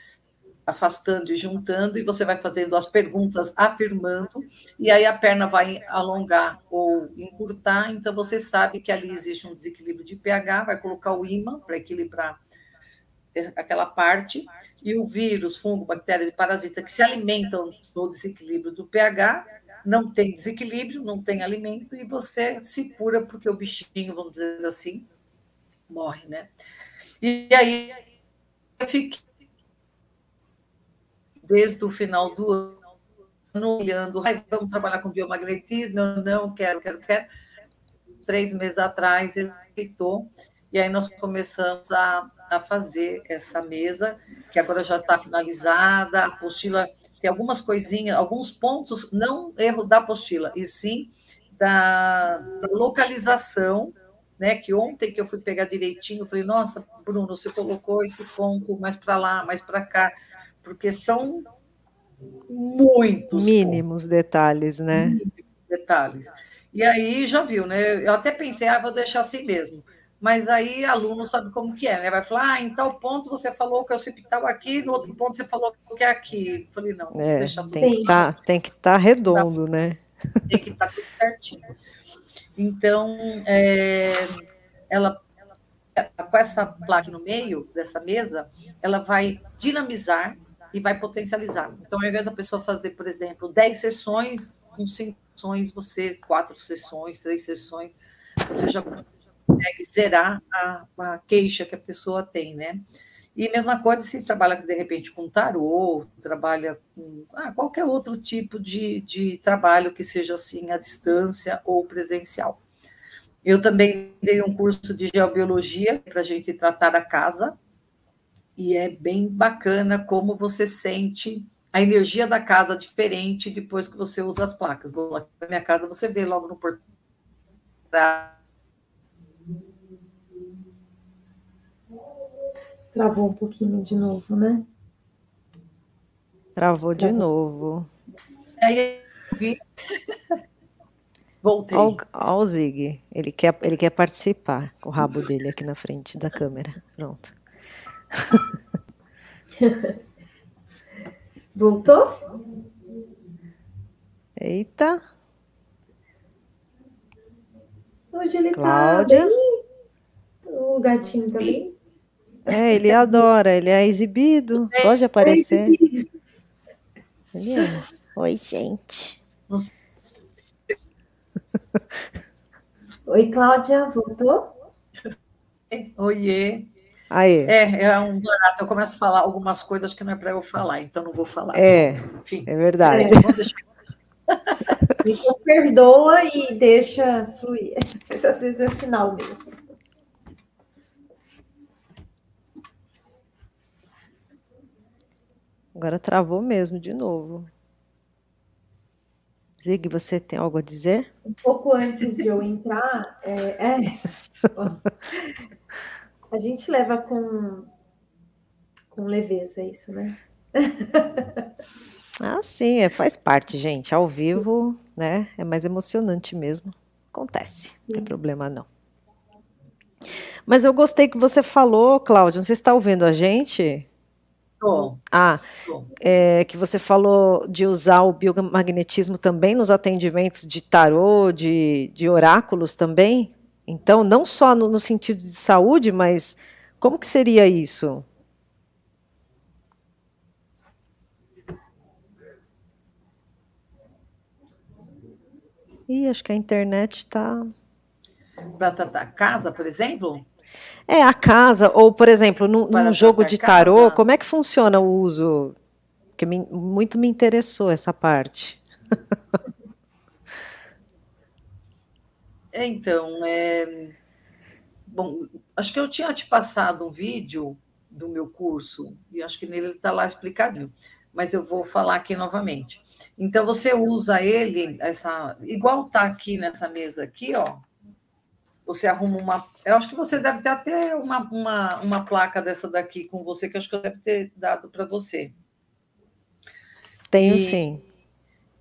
afastando e juntando, e você vai fazendo as perguntas afirmando, e aí a perna vai alongar ou encurtar, então você sabe que ali existe um desequilíbrio de pH, vai colocar o ímã para equilibrar aquela parte, e o vírus, fungo, bactéria e parasita que se alimentam do desequilíbrio do pH, não tem desequilíbrio, não tem alimento, e você se cura porque o bichinho, vamos dizer assim, morre, né? E aí eu fiquei desde o final do ano olhando, vamos trabalhar com biomagnetismo, eu não quero, quero, quero. Três meses atrás ele aceitou, e aí nós começamos a, a fazer essa mesa, que agora já está finalizada, a apostila tem algumas coisinhas, alguns pontos, não erro da apostila, e sim da, da localização né? Que ontem que eu fui pegar direitinho, falei, nossa, Bruno, você colocou esse ponto mais para lá, mais para cá, porque são muitos mínimos pontos. detalhes, né? Mínimos detalhes. E aí já viu, né? Eu até pensei, ah, vou deixar assim mesmo. Mas aí aluno sabe como que é, né? Vai falar, ah, em tal ponto você falou que eu estava aqui, no outro ponto você falou que é aqui. Eu falei, não, é, deixa tem que tá, Tem que estar tá redondo, né? Tem que estar tá tudo certinho. Então, é, ela, com essa placa no meio dessa mesa, ela vai dinamizar e vai potencializar. Então, ao invés da pessoa fazer, por exemplo, 10 sessões, com 5 sessões, você, quatro sessões, três sessões, você já consegue zerar a, a queixa que a pessoa tem, né? E mesma coisa se trabalha, de repente, com tarô, trabalha com ah, qualquer outro tipo de, de trabalho que seja assim à distância ou presencial. Eu também dei um curso de geobiologia para a gente tratar a casa, e é bem bacana como você sente a energia da casa diferente depois que você usa as placas. Bom, aqui na minha casa você vê logo no portão Travou um pouquinho de novo, né? Travou de Travou. novo. Aí eu vi. Voltei. Olha o Zig. Ele quer, ele quer participar com o rabo dele aqui na frente da câmera. Pronto. Voltou? Eita. Hoje ele tá Cláudia. tá bem. O gatinho também. Tá é, ele adora, ele é exibido, é, pode aparecer. É Oi, gente. Oi, Cláudia, voltou? Oiê. Aí. É, é um barato. Eu começo a falar algumas coisas que não é para eu falar, então não vou falar. É, Enfim. é verdade. É, então perdoa e deixa fluir. Às vezes é sinal mesmo. Agora travou mesmo de novo. Zig, você tem algo a dizer? Um pouco antes de eu entrar, é, é a gente leva com, com leveza isso, né? ah, sim, é, faz parte, gente. Ao vivo, né? É mais emocionante mesmo. Acontece, não tem problema não. Mas eu gostei que você falou, Cláudia. Você está ouvindo a gente? Tô. Ah, é, que você falou de usar o biomagnetismo também nos atendimentos de tarô, de, de oráculos também? Então, não só no, no sentido de saúde, mas como que seria isso? Ih, acho que a internet está. Para tratar casa, por exemplo? É, a casa, ou, por exemplo, num, num jogo de tarô, casa. como é que funciona o uso? Porque me, muito me interessou essa parte. É, então, é... bom, acho que eu tinha te passado um vídeo do meu curso, e acho que nele está lá explicadinho, mas eu vou falar aqui novamente. Então, você usa ele, essa, igual está aqui nessa mesa aqui, ó, você arruma uma. Eu acho que você deve ter até uma, uma, uma placa dessa daqui com você, que acho que eu deve ter dado para você. Tenho e, sim.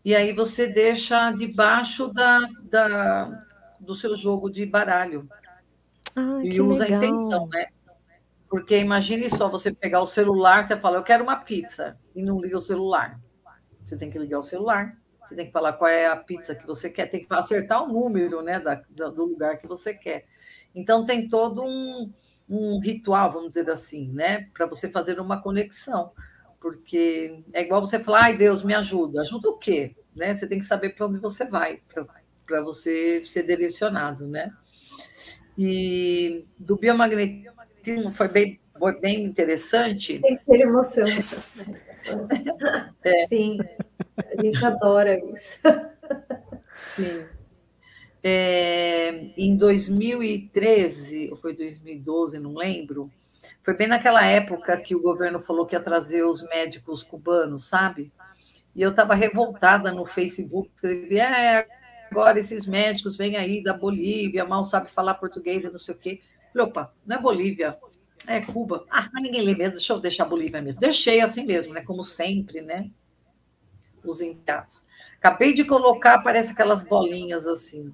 E aí você deixa debaixo da, da, do seu jogo de baralho. Ah, e usa legal. a intenção, né? Porque imagine só você pegar o celular, você fala, eu quero uma pizza, e não liga o celular. Você tem que ligar o celular você tem que falar qual é a pizza que você quer, tem que acertar o número né, da, do lugar que você quer. Então, tem todo um, um ritual, vamos dizer assim, né, para você fazer uma conexão. Porque é igual você falar, ai Deus, me ajuda. Ajuda o quê? Né? Você tem que saber para onde você vai, para você ser direcionado, né? E do biomagnetismo foi bem, foi bem interessante. Tem que ter emoção. É. Sim. A gente adora isso. Sim. É, em 2013, ou foi 2012, não lembro, foi bem naquela época que o governo falou que ia trazer os médicos cubanos, sabe? E eu estava revoltada no Facebook, escrevi, é, agora esses médicos vêm aí da Bolívia, mal sabe falar português não sei o quê. Falei, opa, não é Bolívia, é Cuba. Ah, mas ninguém mesmo, deixa eu deixar a Bolívia mesmo. Deixei assim mesmo, né? Como sempre, né? os enviados. Acabei de colocar, parece aquelas bolinhas assim.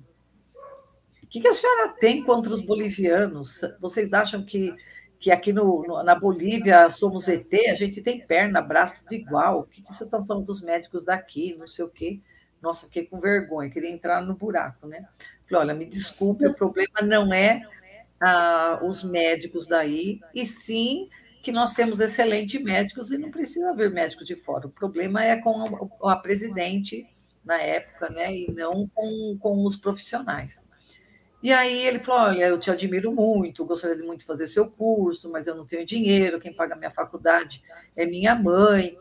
O que, que a senhora tem contra os bolivianos? Vocês acham que, que aqui no, no, na Bolívia somos ET? A gente tem perna, braço, tudo igual. O que, que vocês estão falando dos médicos daqui? Não sei o quê. Nossa, fiquei com vergonha, queria entrar no buraco, né? Falei, olha, me desculpe, o problema não é ah, os médicos daí, e sim que nós temos excelentes médicos e não precisa haver médicos de fora. O problema é com a, presidente na época, né, e não com, com os profissionais. E aí ele falou: Olha, eu te admiro muito, gostaria de muito fazer seu curso, mas eu não tenho dinheiro, quem paga minha faculdade é minha mãe.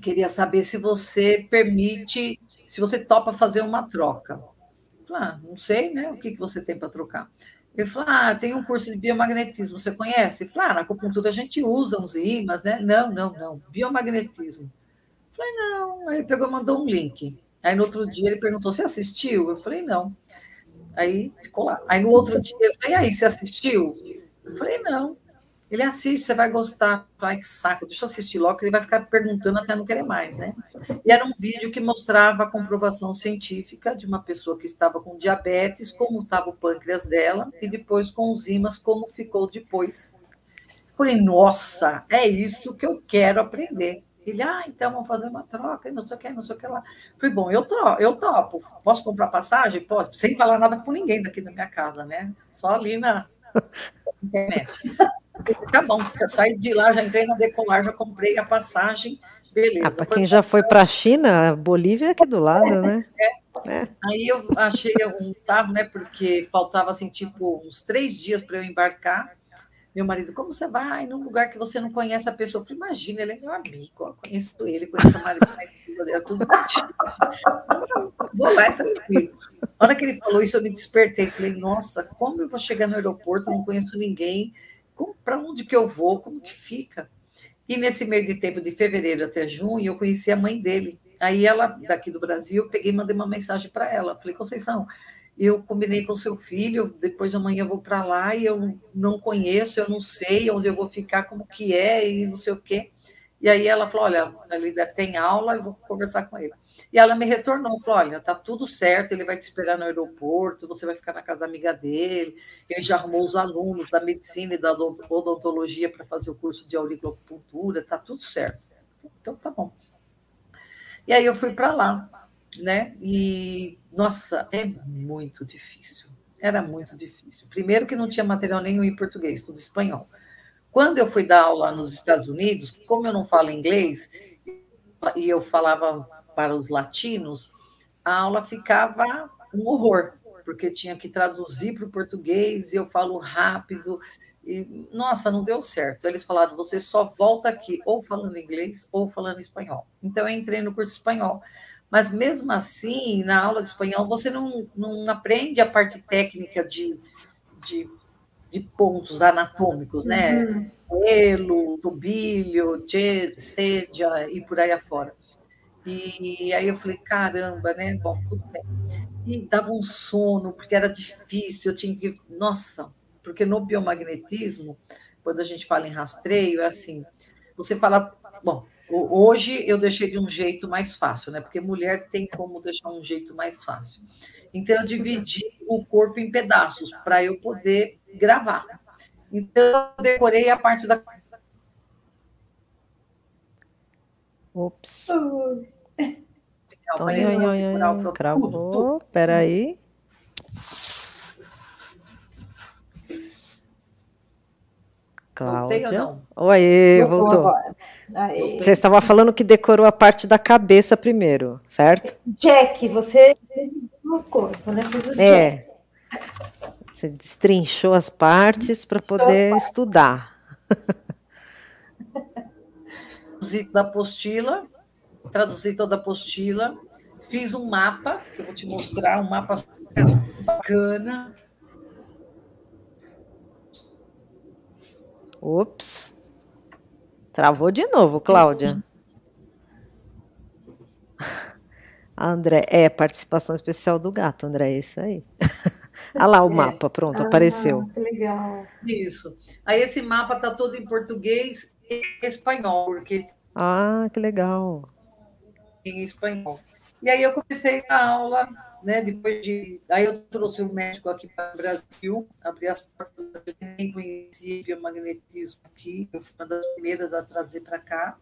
Queria saber se você permite, se você topa fazer uma troca. Ah, não sei, né? O que, que você tem para trocar? Ele falou: Ah, tem um curso de biomagnetismo, você conhece? Eu falei: Ah, na acupuntura a gente usa uns ímãs, né? Não, não, não. Biomagnetismo. Eu falei: Não. Aí ele pegou e mandou um link. Aí no outro dia ele perguntou: Você assistiu? Eu falei: Não. Aí ficou lá. Aí no outro dia eu falei: E aí, você assistiu? Eu falei: Não. Ele assiste, você vai gostar. Ai, que saco, deixa eu assistir logo, que ele vai ficar perguntando até não querer mais, né? E era um vídeo que mostrava a comprovação científica de uma pessoa que estava com diabetes, como estava o pâncreas dela, e depois com os ímãs, como ficou depois. Falei, nossa, é isso que eu quero aprender. Ele, ah, então vamos fazer uma troca, não sei o que, não sei o que lá. Falei, bom, eu, tro eu topo. Posso comprar passagem? Pode, sem falar nada com ninguém daqui da minha casa, né? Só ali na internet. Tá bom, eu saí de lá, já entrei na Decolar, já comprei a passagem, beleza. Ah, para quem já foi para a China, Bolívia é aqui do lado, é, né? É. É. Aí eu achei um sarro, né? Porque faltava assim, tipo, uns três dias para eu embarcar. Meu marido, como você vai num lugar que você não conhece a pessoa? Eu falei, imagina, ele é meu amigo, eu conheço ele, conheço a marido, é tudo Vou lá, é tranquilo. Na hora que ele falou isso, eu me despertei. Falei, nossa, como eu vou chegar no aeroporto? Não conheço ninguém. Para onde que eu vou? Como que fica? E nesse meio de tempo, de fevereiro até junho, eu conheci a mãe dele. Aí ela, daqui do Brasil, eu peguei e mandei uma mensagem para ela. Falei, Conceição, eu combinei com seu filho, depois de amanhã eu vou para lá e eu não conheço, eu não sei onde eu vou ficar, como que é e não sei o quê. E aí ela falou, olha, ele deve ter aula, eu vou conversar com ele. E ela me retornou, falou, olha, tá tudo certo, ele vai te esperar no aeroporto, você vai ficar na casa da amiga dele, ele já arrumou os alunos da medicina e da odontologia para fazer o curso de auriculocultura, tá tudo certo. Então tá bom. E aí eu fui para lá, né? E nossa, é muito difícil. Era muito difícil. Primeiro que não tinha material nenhum em português, tudo espanhol. Quando eu fui dar aula nos Estados Unidos, como eu não falo inglês e eu falava para os latinos, a aula ficava um horror, porque tinha que traduzir para o português e eu falo rápido. E, nossa, não deu certo. Eles falaram: você só volta aqui ou falando inglês ou falando espanhol. Então, eu entrei no curso espanhol. Mas mesmo assim, na aula de espanhol, você não, não aprende a parte técnica de, de, de pontos anatômicos, né? Uhum. Pelo, tubilho, sedia e por aí afora. E aí eu falei, caramba, né? Bom, tudo bem. E dava um sono, porque era difícil, eu tinha que. Nossa, porque no biomagnetismo, quando a gente fala em rastreio, é assim: você fala. Bom, Hoje eu deixei de um jeito mais fácil, né? Porque mulher tem como deixar um jeito mais fácil. Então eu dividi o corpo em pedaços para eu poder gravar. Então eu decorei a parte da. Ops. Tonho, cravou. Peraí. Cláudia. Oi, voltou. Você estava falando que decorou a parte da cabeça primeiro, certo? Jack, você no corpo, né? Fez o é. Jack. Você destrinchou as partes para poder partes. estudar. Da apostila, traduzi toda a apostila, fiz um mapa, que eu vou te mostrar, um mapa bacana. Ops. Travou de novo, Cláudia. André, é participação especial do gato, André, é isso aí. Olha lá o é. mapa, pronto, ah, apareceu. Que legal. Isso. Aí esse mapa tá todo em português e espanhol, porque. Ah, que legal. Em espanhol. E aí eu comecei a aula né? Depois de. Aí eu trouxe o médico aqui para o Brasil, abri as portas, eu nem conhecia biomagnetismo aqui, eu fui uma das primeiras a trazer para cá.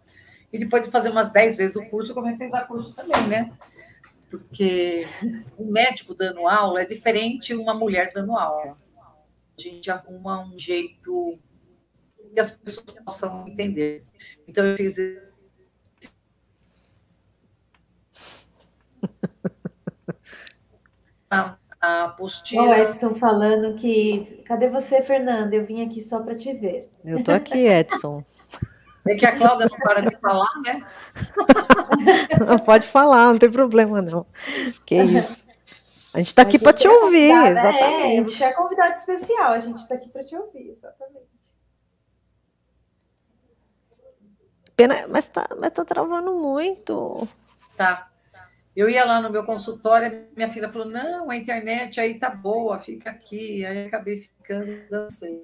E depois de fazer umas 10 vezes o curso, eu comecei a dar curso também, né? Porque um médico dando aula é diferente de uma mulher dando aula. A gente arruma um jeito que as pessoas possam entender. Então, eu fiz a, a apostila. O Edson falando que. Cadê você, Fernanda? Eu vim aqui só para te ver. Eu tô aqui, Edson. É que a Cláudia não para de falar, né? Não pode falar, não tem problema, não. Que isso. A gente está aqui para te ouvir, é, exatamente. É, você é convidado especial, a gente está aqui para te ouvir, exatamente. Pena, mas tá, mas tá travando muito. Tá. Eu ia lá no meu consultório, minha filha falou: não, a internet aí tá boa, fica aqui. Aí acabei ficando, dancei.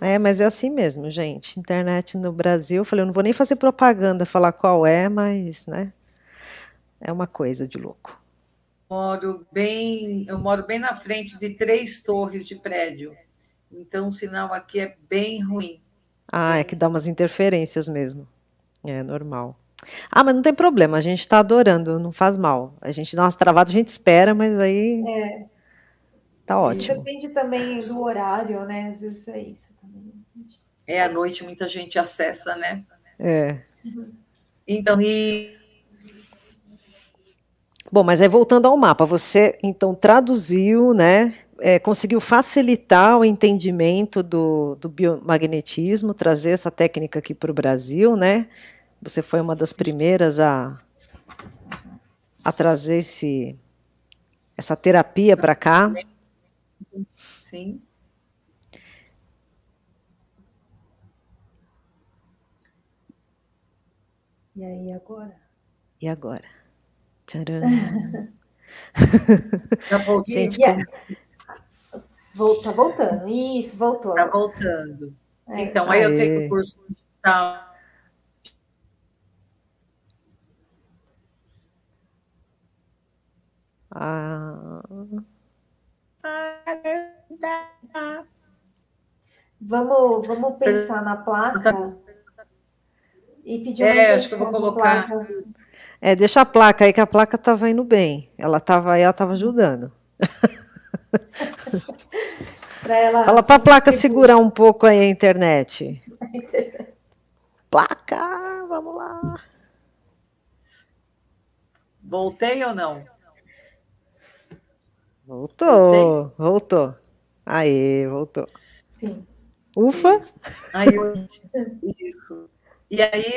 É, mas é assim mesmo, gente. Internet no Brasil, eu falei, eu não vou nem fazer propaganda, falar qual é, mas, né? É uma coisa de louco. Moro bem, eu moro bem na frente de três torres de prédio. Então o sinal aqui é bem ruim. Ah, é que dá umas interferências mesmo. É normal. Ah, mas não tem problema, a gente está adorando, não faz mal. A gente dá umas travadas, a gente espera, mas aí. É. Tá ótimo. Depende também do horário, né? Às vezes é isso também. É, à noite muita gente acessa, né? É. Então, e. Bom, mas aí voltando ao mapa, você então traduziu, né? É, conseguiu facilitar o entendimento do, do biomagnetismo, trazer essa técnica aqui para o Brasil, né? Você foi uma das primeiras a, a trazer esse, essa terapia para cá. Sim. E aí, agora? E agora? Tcharam! Gente, yeah. como... Tá voltando. Isso, voltou. Tá voltando. É. Então, aí Aê. eu tenho o curso digital. Ah. Vamos, vamos pensar na placa e pedir uma É, acho que eu vou colocar. É, deixa a placa aí, que a placa estava indo bem. Ela estava aí, ela estava ajudando. pra ela... Fala para a placa segurar um pouco aí a internet. placa, vamos lá. Voltei ou não? Voltou, Voltei. voltou. Aí, voltou. Sim. Ufa! Isso. Aí, isso. E aí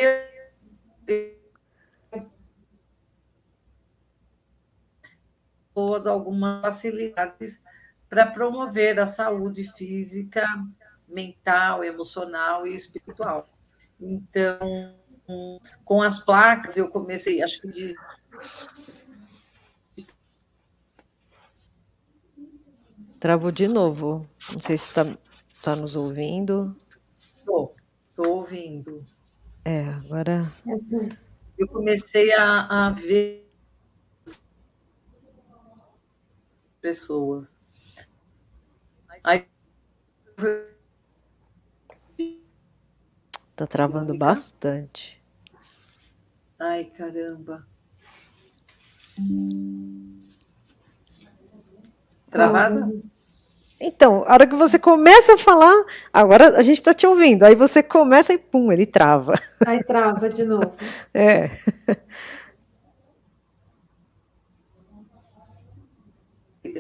algumas facilidades para promover a saúde física, mental, emocional e espiritual. Então, com as placas, eu comecei, acho que de. Travou de novo. Não sei se está tá nos ouvindo. Estou, estou ouvindo. É, agora. Eu comecei a, a ver pessoas. Aí... Tá travando bastante. Ai, caramba. Travada? Então, a hora que você começa a falar, agora a gente está te ouvindo, aí você começa e pum, ele trava. Aí trava de novo. É.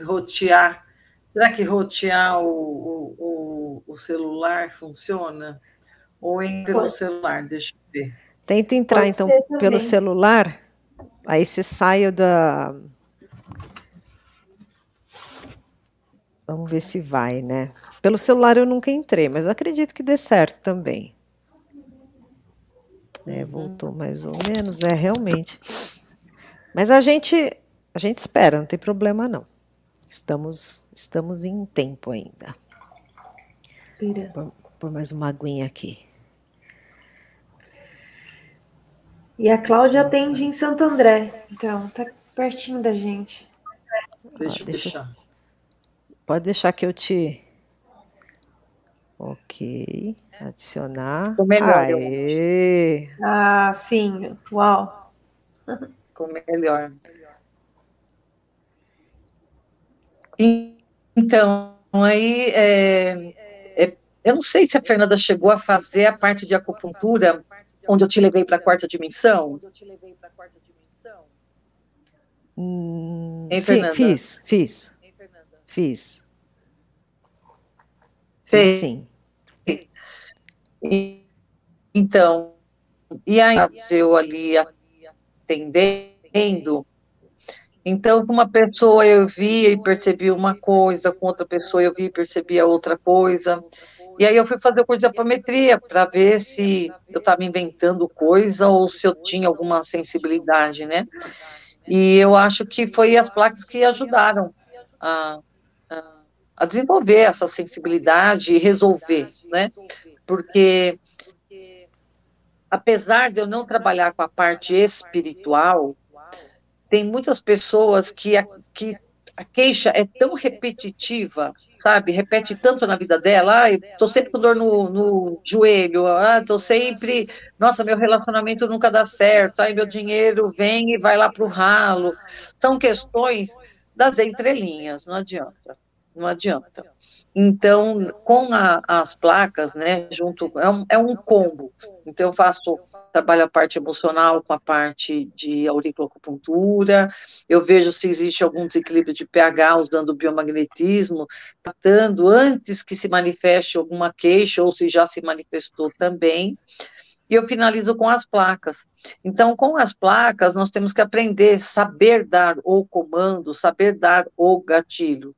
rotear. Será que rotear o, o, o, celular funciona? Ou em pelo Pode. celular? Deixa eu ver. Tenta entrar, Pode então, pelo celular. Aí você sai da. Vamos ver se vai, né? Pelo celular eu nunca entrei, mas acredito que dê certo também. É, voltou mais ou menos, é realmente. Mas a gente, a gente espera, não tem problema não. Estamos, estamos em tempo ainda. Por, por mais uma aguinha aqui. E a Cláudia atende em Santo André, então tá pertinho da gente. Deixa eu deixar. Pode deixar que eu te. Ok. Adicionar. Ficou melhor. Aê. Ah, sim. Uau. Ficou melhor. Então, aí, é, é, eu não sei se a Fernanda chegou a fazer a parte de acupuntura, onde eu te levei para a quarta dimensão. Hum, hein, fiz, fiz. Fiz. Fez. Sim. Então, e aí eu ali atendendo, então, com uma pessoa eu via e percebia uma coisa, com outra pessoa eu via e percebia outra coisa. E aí eu fui fazer o curso de apometria para ver se eu estava inventando coisa ou se eu tinha alguma sensibilidade, né? E eu acho que foi as placas que ajudaram a, a, a desenvolver essa sensibilidade e resolver, né? Porque apesar de eu não trabalhar com a parte espiritual, tem muitas pessoas que a, que a queixa é tão repetitiva, sabe? Repete tanto na vida dela. Ah, tô sempre com dor no, no joelho. Ah, tô sempre. Nossa, meu relacionamento nunca dá certo. Ai, meu dinheiro vem e vai lá pro ralo. São questões das entrelinhas, não adianta. Não adianta. Então, com a, as placas, né, junto, é um, é um combo. Então, eu faço, trabalho a parte emocional com a parte de auriculoacupuntura, eu vejo se existe algum desequilíbrio de pH usando biomagnetismo, tratando antes que se manifeste alguma queixa, ou se já se manifestou também, e eu finalizo com as placas. Então, com as placas, nós temos que aprender, saber dar o comando, saber dar o gatilho.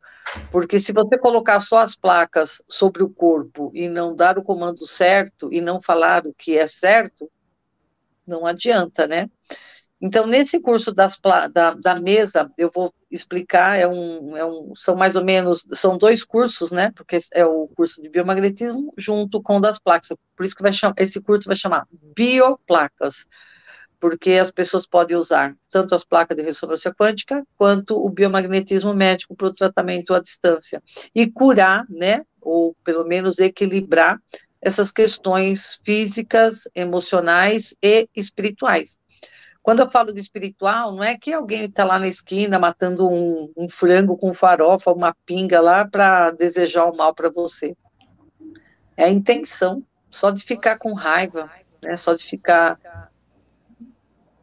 Porque se você colocar só as placas sobre o corpo e não dar o comando certo e não falar o que é certo, não adianta, né? Então, nesse curso das, da, da mesa, eu vou explicar, é um, é um, são mais ou menos, são dois cursos, né? Porque é o curso de biomagnetismo junto com o das placas. Por isso que vai chamar, esse curso vai chamar bioplacas, porque as pessoas podem usar tanto as placas de ressonância quântica quanto o biomagnetismo médico para o tratamento à distância e curar, né? Ou pelo menos equilibrar essas questões físicas, emocionais e espirituais. Quando eu falo de espiritual, não é que alguém está lá na esquina matando um, um, frango com farofa, uma pinga lá para desejar o mal para você. É a intenção, só de ficar com raiva, né, só de ficar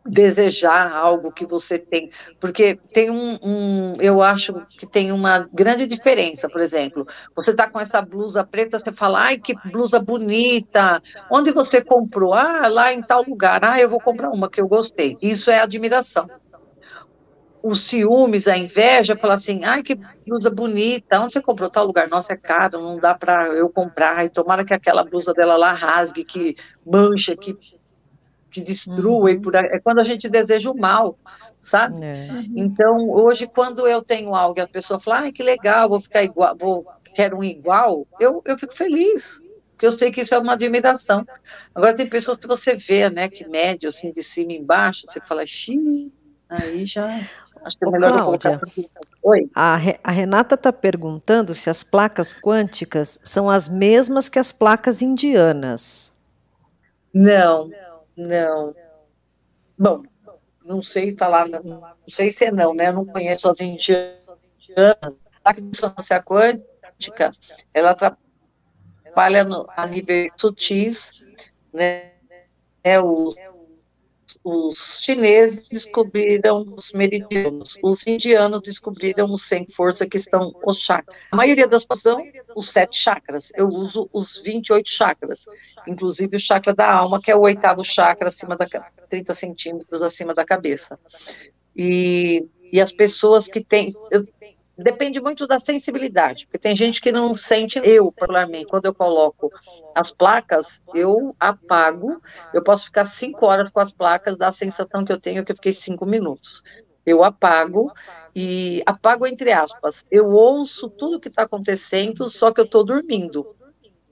desejar algo que você tem, porque tem um, um, eu acho que tem uma grande diferença, por exemplo, você tá com essa blusa preta, você fala, ai, que blusa bonita, onde você comprou? Ah, lá em tal lugar, ah, eu vou comprar uma que eu gostei, isso é admiração. Os ciúmes, a inveja, fala assim, ai, que blusa bonita, onde você comprou tal lugar? Nossa, é caro, não dá para eu comprar, e tomara que aquela blusa dela lá rasgue, que mancha, que que destrua, uhum. por, é quando a gente deseja o mal, sabe? É. Então, hoje, quando eu tenho algo e a pessoa fala, ah, que legal, vou ficar igual, vou, quero um igual, eu, eu fico feliz, porque eu sei que isso é uma admiração. Agora, tem pessoas que você vê, né, que mede, assim, de cima e embaixo, você fala, xiii, aí já... Acho que é melhor Cláudia, Oi. A, a Renata está perguntando se as placas quânticas são as mesmas que as placas indianas. Não, não. Bom, não sei falar, não sei se é não, né? Eu não conheço as indianas. A dissonância quântica, ela trabalha no, a nível sutis, né? É o os chineses descobriram os meridianos, os indianos descobriram os sem força que estão os chakras. A maioria das pessoas os sete chakras. Eu uso os 28 chakras, inclusive o chakra da alma, que é o oitavo chakra acima da 30 centímetros acima da cabeça. E, e as pessoas que têm, eu, depende muito da sensibilidade, porque tem gente que não sente, eu, particularmente, quando eu coloco as placas, eu apago, eu posso ficar cinco horas com as placas, dá a sensação que eu tenho que eu fiquei cinco minutos. Eu apago, e apago entre aspas, eu ouço tudo que está acontecendo, só que eu estou dormindo.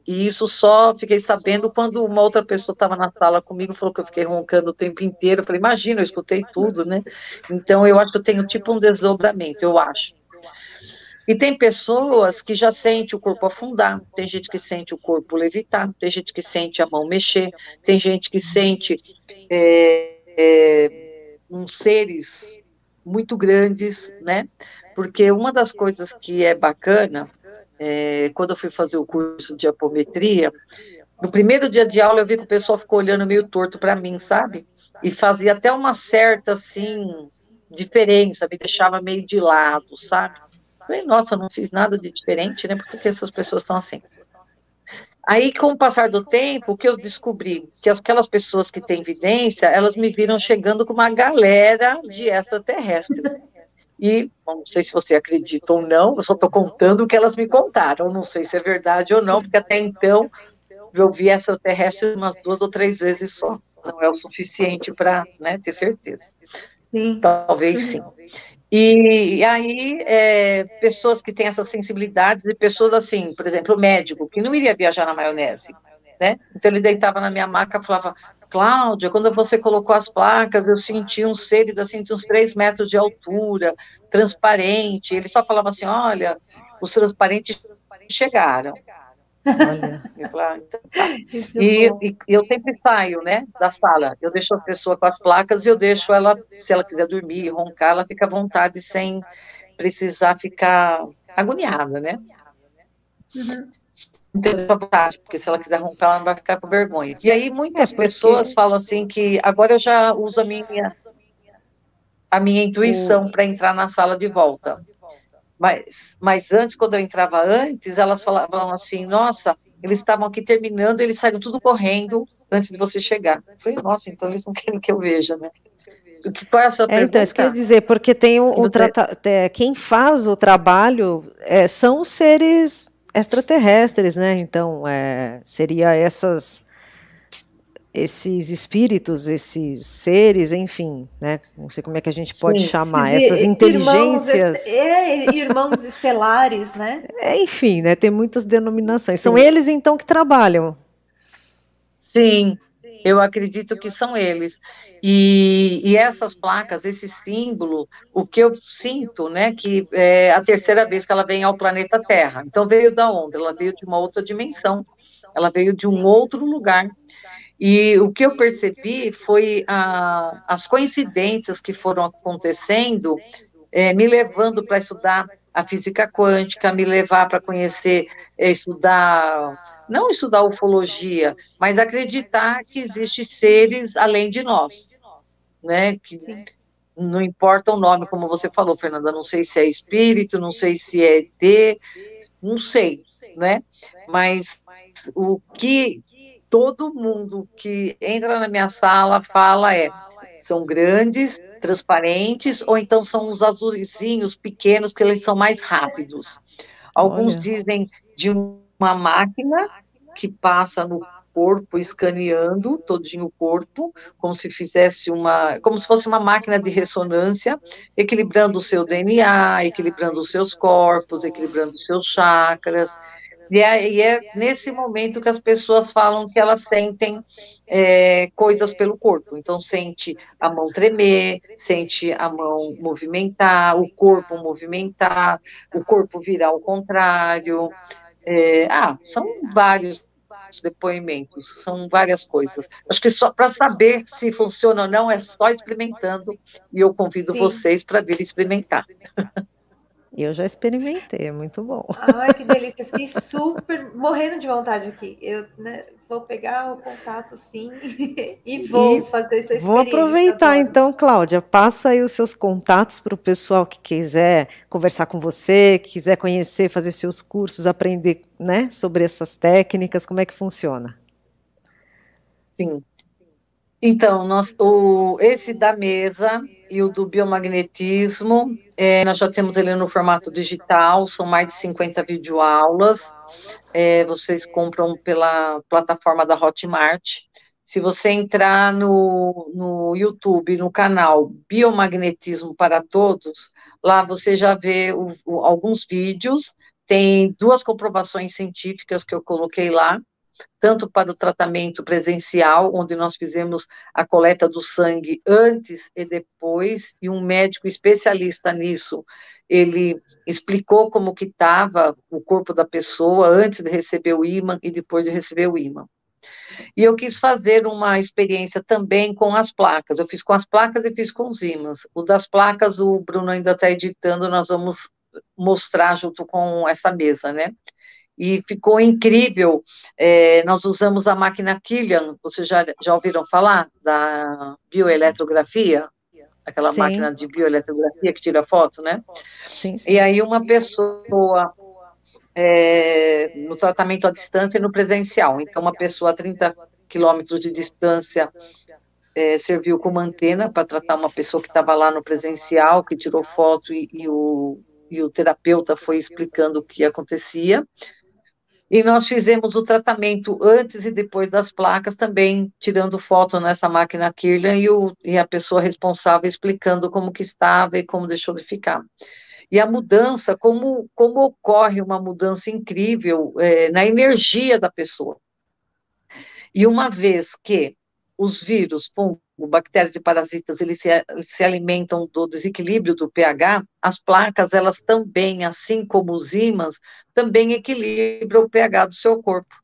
E isso só fiquei sabendo quando uma outra pessoa estava na sala comigo, falou que eu fiquei roncando o tempo inteiro. Eu falei, imagina, eu escutei tudo, né? Então eu acho que eu tenho tipo um desdobramento, eu acho. E tem pessoas que já sente o corpo afundar, tem gente que sente o corpo levitar, tem gente que sente a mão mexer, tem gente que sente é, é, uns seres muito grandes, né? Porque uma das coisas que é bacana, é, quando eu fui fazer o curso de apometria, no primeiro dia de aula eu vi que o pessoal ficou olhando meio torto para mim, sabe? E fazia até uma certa, assim, diferença, me deixava meio de lado, sabe? Falei, nossa, não fiz nada de diferente, né? Por que, que essas pessoas estão assim? Aí, com o passar do tempo, o que eu descobri? Que aquelas pessoas que têm evidência, elas me viram chegando com uma galera de extraterrestre. E, não sei se você acredita ou não, eu só estou contando o que elas me contaram. Não sei se é verdade ou não, porque até então eu vi extraterrestre umas duas ou três vezes só. Não é o suficiente para né, ter certeza. Sim. Talvez sim. E aí, é, pessoas que têm essas sensibilidades, e pessoas assim, por exemplo, o médico, que não iria viajar na maionese, né? Então ele deitava na minha maca e falava, Cláudia, quando você colocou as placas, eu senti um seres assim, de uns três metros de altura, transparente. Ele só falava assim, olha, os transparentes chegaram. Olha, eu ah, então tá. e, e, eu sempre saio, né, da sala. Eu deixo a pessoa com as placas e eu deixo ela, se ela quiser dormir, roncar, ela fica à vontade sem precisar ficar agoniada, né? Uhum. Então, vontade, porque se ela quiser romper, ela não vai ficar com vergonha. E aí muitas é porque... pessoas falam assim que agora eu já uso a minha a minha intuição para entrar na sala de volta. Mas, mas antes, quando eu entrava antes, elas falavam assim, nossa, eles estavam aqui terminando, eles saíram tudo correndo antes de você chegar. Eu falei, nossa, então eles não querem que eu veja, né? Que, qual é a sua é, Então, isso quer dizer, porque tem o, o é, quem faz o trabalho é, são os seres extraterrestres, né? Então, é, seria essas esses espíritos, esses seres, enfim, né? Não sei como é que a gente pode Sim, chamar essas inteligências. Irmãos, é, irmãos estelares, né? É, enfim, né? Tem muitas denominações. Sim. São eles então que trabalham. Sim, eu acredito que são eles. E, e, essas placas, esse símbolo, o que eu sinto, né, que é a terceira vez que ela vem ao planeta Terra. Então veio da onde? Ela veio de uma outra dimensão. Ela veio de um outro lugar. E o que eu percebi foi a, as coincidências que foram acontecendo, é, me levando para estudar a física quântica, me levar para conhecer, é, estudar, não estudar ufologia, mas acreditar que existem seres além de nós, né? Que Sim. não importa o nome, como você falou, Fernanda, não sei se é espírito, não sei se é ET, não sei, né? Mas o que todo mundo que entra na minha sala fala é, são grandes, transparentes, ou então são os azulzinhos pequenos, que eles são mais rápidos. Alguns Olha. dizem de uma máquina que passa no corpo escaneando todinho o corpo, como se fizesse uma, como se fosse uma máquina de ressonância, equilibrando o seu DNA, equilibrando os seus corpos, equilibrando os seus chakras, e é, e é, nesse momento que as pessoas falam que elas sentem é, coisas pelo corpo. Então, sente a mão tremer, sente a mão movimentar, o corpo movimentar, o corpo virar ao contrário. É, ah, são vários depoimentos, são várias coisas. Acho que só para saber se funciona ou não é só experimentando, e eu convido Sim. vocês para vir experimentar. Eu já experimentei, é muito bom. Ai, que delícia. Fiquei super morrendo de vontade aqui. Eu né, vou pegar o contato sim e vou e fazer essa experiência. Vou aproveitar agora. então, Cláudia. Passa aí os seus contatos para o pessoal que quiser conversar com você, quiser conhecer, fazer seus cursos, aprender né, sobre essas técnicas, como é que funciona. Sim. Então, nós, o, esse da mesa e o do biomagnetismo, é, nós já temos ele no formato digital, são mais de 50 videoaulas. É, vocês compram pela plataforma da Hotmart. Se você entrar no, no YouTube, no canal Biomagnetismo para Todos, lá você já vê o, o, alguns vídeos, tem duas comprovações científicas que eu coloquei lá, tanto para o tratamento presencial, onde nós fizemos a coleta do sangue antes e depois, e um médico especialista nisso, ele explicou como que estava o corpo da pessoa antes de receber o ímã e depois de receber o ímã. E eu quis fazer uma experiência também com as placas. Eu fiz com as placas e fiz com os ímãs. O das placas, o Bruno ainda está editando, nós vamos mostrar junto com essa mesa, né? E ficou incrível. É, nós usamos a máquina Killian, vocês já, já ouviram falar da bioeletrografia? Aquela sim. máquina de bioeletrografia que tira foto, né? Sim, sim. E aí uma pessoa é, no tratamento à distância e no presencial. Então, uma pessoa a 30 quilômetros de distância é, serviu como antena para tratar uma pessoa que estava lá no presencial, que tirou foto e, e, o, e o terapeuta foi explicando o que acontecia. E nós fizemos o tratamento antes e depois das placas, também tirando foto nessa máquina Kirlian e, o, e a pessoa responsável explicando como que estava e como deixou de ficar. E a mudança, como, como ocorre uma mudança incrível é, na energia da pessoa. E uma vez que os vírus, fungos, bactérias e parasitas, eles se, se, alimentam do desequilíbrio do pH, as placas, elas também, assim como os ímãs, também equilibram o pH do seu corpo,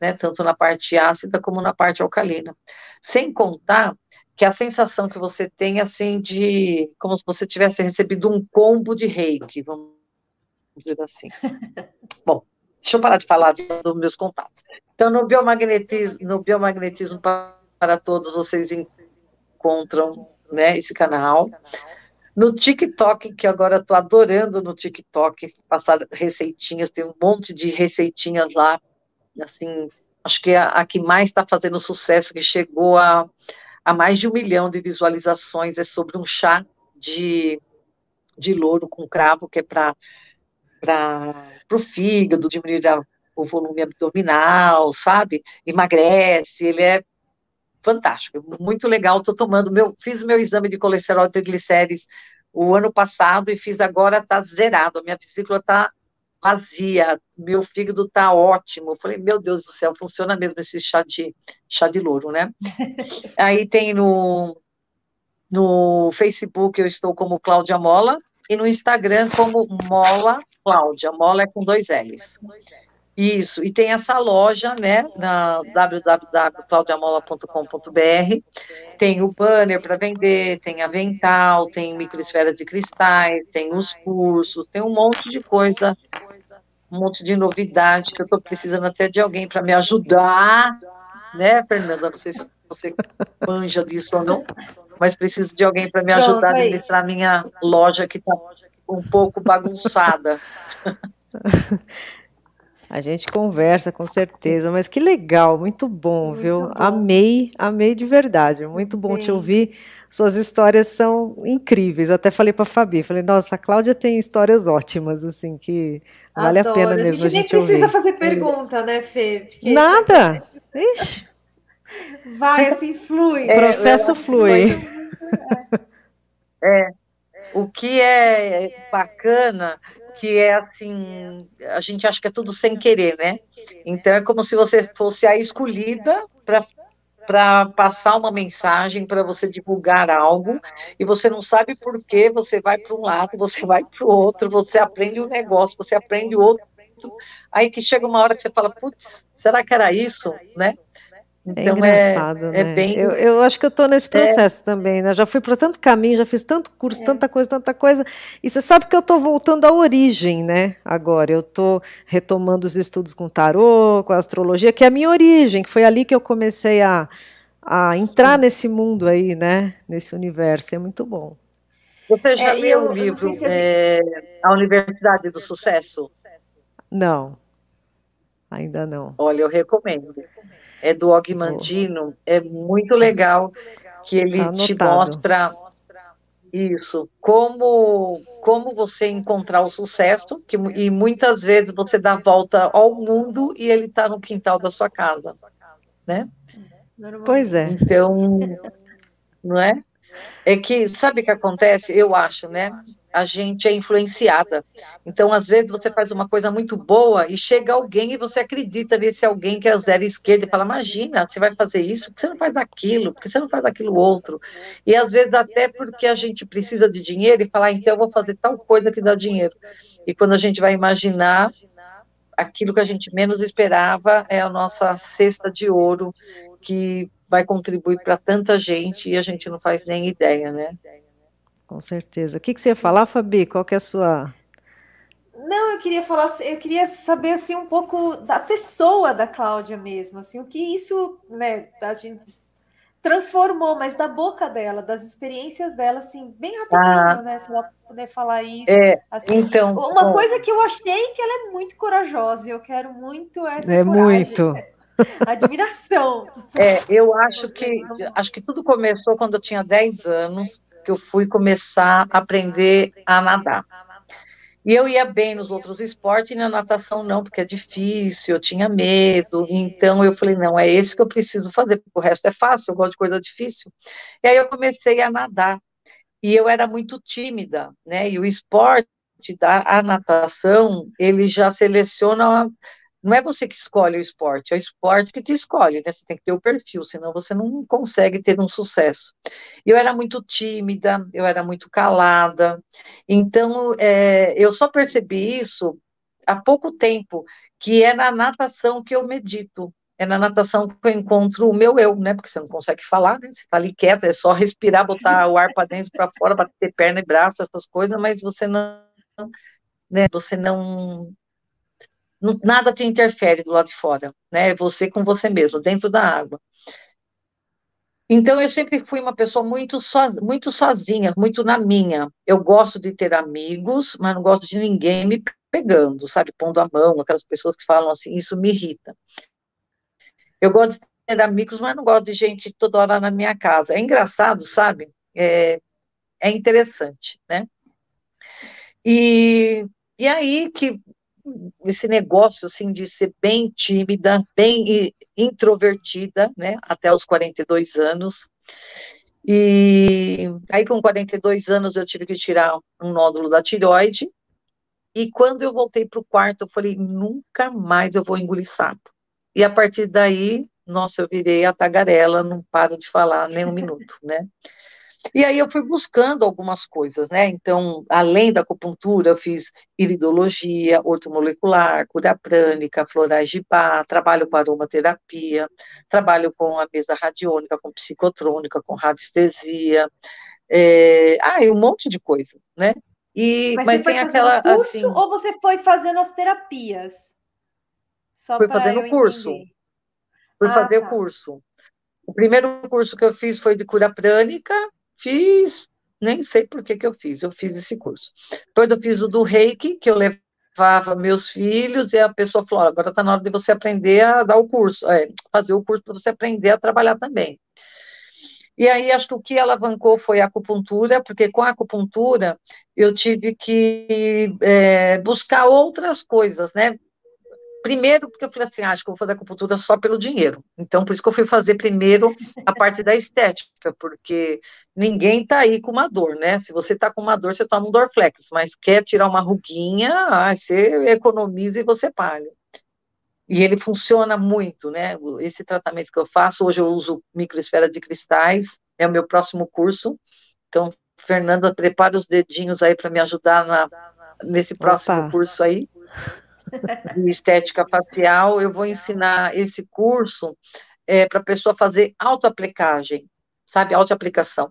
né, tanto na parte ácida como na parte alcalina. Sem contar que a sensação que você tem, assim, de, como se você tivesse recebido um combo de reiki, vamos dizer assim. Bom, deixa eu parar de falar dos meus contatos. Então, no biomagnetismo, no biomagnetismo para todos, vocês encontram né, esse canal. No TikTok, que agora estou adorando no TikTok, passar receitinhas, tem um monte de receitinhas lá, assim, acho que a, a que mais está fazendo sucesso, que chegou a, a mais de um milhão de visualizações, é sobre um chá de, de louro com cravo, que é para o fígado, diminuir a, o volume abdominal, sabe? Emagrece, ele é fantástico, muito legal. Estou tomando meu, fiz o meu exame de colesterol e triglicérides o ano passado e fiz agora, está zerado. A minha vesícula está vazia, meu fígado está ótimo. Eu falei, meu Deus do céu, funciona mesmo esse chá de, chá de louro, né? Aí tem no, no Facebook, eu estou como Cláudia Mola, e no Instagram como Mola Cláudia. Mola é com dois L's. Isso, e tem essa loja, né, na www.claudiamola.com.br, tem o banner para vender, tem avental, tem microesfera de cristais, tem os cursos, tem um monte de coisa, um monte de novidade, que eu estou precisando até de alguém para me ajudar, né, Fernanda, não sei se você manja disso ou não, mas preciso de alguém para me ajudar a administrar minha loja que está um pouco bagunçada. A gente conversa com certeza, mas que legal, muito bom, muito viu? Bom. Amei, amei de verdade, muito bom Sim. te ouvir. Suas histórias são incríveis. Eu até falei para a Fabi, falei, nossa, a Cláudia tem histórias ótimas, assim, que vale a pena mesmo a gente, a gente nem precisa ouvir. fazer pergunta, né, Fê? Porque... Nada. Ixi. Vai, assim, flui. O processo é, flui. É. O que é bacana que é assim, a gente acha que é tudo sem querer, né? Então é como se você fosse a escolhida para para passar uma mensagem, para você divulgar algo, e você não sabe por que você vai para um lado, você vai para o outro, você aprende um negócio, você aprende outro, aí que chega uma hora que você fala, putz, será que era isso, né? É então, é engraçado, é, né? É bem... eu, eu acho que eu estou nesse é. processo é... também, né? Já fui para tanto caminho, já fiz tanto curso, é. tanta coisa, tanta coisa. E você sabe que eu estou voltando à origem, né? Agora, eu estou retomando os estudos com tarô, com a astrologia, que é a minha origem, que foi ali que eu comecei a, a entrar Sim. nesse mundo aí, né? Nesse universo. É muito bom. Você já leu o livro A Universidade do Sucesso? Não, ainda não. Olha, eu recomendo é do Ogmandino, é muito legal que ele tá te mostra isso, como como você encontrar o sucesso, que, e muitas vezes você dá volta ao mundo e ele está no quintal da sua casa, né? Pois é. Então, não é? É que, sabe o que acontece? Eu acho, né? A gente é influenciada. Então, às vezes, você faz uma coisa muito boa e chega alguém e você acredita nesse alguém que é zero esquerda e fala: Imagina, você vai fazer isso, por que você não faz aquilo, por que você não faz aquilo outro? E às vezes, até porque a gente precisa de dinheiro e falar: Então, eu vou fazer tal coisa que dá dinheiro. E quando a gente vai imaginar, aquilo que a gente menos esperava é a nossa cesta de ouro que vai contribuir para tanta gente e a gente não faz nem ideia, né? Com certeza. O que, que você ia falar, Fabi? Qual que é a sua. Não, eu queria falar, eu queria saber assim um pouco da pessoa da Cláudia mesmo, assim, o que isso, né, a gente transformou, mas da boca dela, das experiências dela, assim, bem rapidinho, ah, né, se ela puder falar isso. É, assim, então, uma bom. coisa que eu achei que ela é muito corajosa, e eu quero muito essa É coragem, muito. Admiração. É, eu acho que acho que tudo começou quando eu tinha 10 anos que eu fui começar a aprender a nadar. E eu ia bem nos outros esportes e na natação não, porque é difícil, eu tinha medo. Então eu falei, não, é esse que eu preciso fazer, porque o resto é fácil, eu gosto de coisa difícil. E aí eu comecei a nadar. E eu era muito tímida, né? E o esporte da a natação, ele já seleciona não é você que escolhe o esporte, é o esporte que te escolhe, né? Você tem que ter o perfil, senão você não consegue ter um sucesso. Eu era muito tímida, eu era muito calada, então é, eu só percebi isso há pouco tempo, que é na natação que eu medito. É na natação que eu encontro o meu eu, né? Porque você não consegue falar, né? Você tá ali quieta, é só respirar, botar o ar para dentro, para fora, bater perna e braço, essas coisas, mas você não né? Você não, não nada te interfere do lado de fora, né? É você com você mesmo, dentro da água. Então, eu sempre fui uma pessoa muito, so, muito sozinha, muito na minha. Eu gosto de ter amigos, mas não gosto de ninguém me pegando, sabe, pondo a mão, aquelas pessoas que falam assim, isso me irrita. Eu gosto de ter amigos, mas não gosto de gente toda hora na minha casa. É engraçado, sabe? É, é interessante, né? E, e aí que esse negócio assim de ser bem tímida, bem introvertida, né, até os 42 anos. E aí com 42 anos eu tive que tirar um nódulo da tireoide. E quando eu voltei para o quarto, eu falei, nunca mais eu vou engolir sapo. E a partir daí, nossa, eu virei a tagarela, não paro de falar nem um minuto, né? E aí eu fui buscando algumas coisas, né? Então, além da acupuntura, eu fiz iridologia, ortomolecular, cura prânica, florais de pá, trabalho com aromaterapia, trabalho com a mesa radiônica, com psicotrônica, com radiestesia, é... ah, e um monte de coisa, né? E, mas, mas tem aquela curso, assim, ou você foi fazendo as terapias? Só fui fazendo o curso. Fui ah, fazer tá. o curso. O primeiro curso que eu fiz foi de cura prânica, Fiz, nem sei por que, que eu fiz, eu fiz esse curso. Depois eu fiz o do reiki, que eu levava meus filhos, e a pessoa falou: agora está na hora de você aprender a dar o curso, é, fazer o curso para você aprender a trabalhar também. E aí, acho que o que alavancou foi a acupuntura, porque com a acupuntura eu tive que é, buscar outras coisas, né? Primeiro, porque eu falei assim, ah, acho que eu vou fazer acupuntura só pelo dinheiro. Então, por isso que eu fui fazer primeiro a parte da estética, porque ninguém tá aí com uma dor, né? Se você tá com uma dor, você toma um Dorflex, mas quer tirar uma ruguinha, ah, você economiza e você paga. E ele funciona muito, né? Esse tratamento que eu faço, hoje eu uso microesfera de cristais, é o meu próximo curso. Então, Fernanda, prepare os dedinhos aí para me ajudar na, nesse próximo Opa. curso aí de estética facial, eu vou ensinar esse curso é, para a pessoa fazer autoaplicagem, sabe, autoaplicação.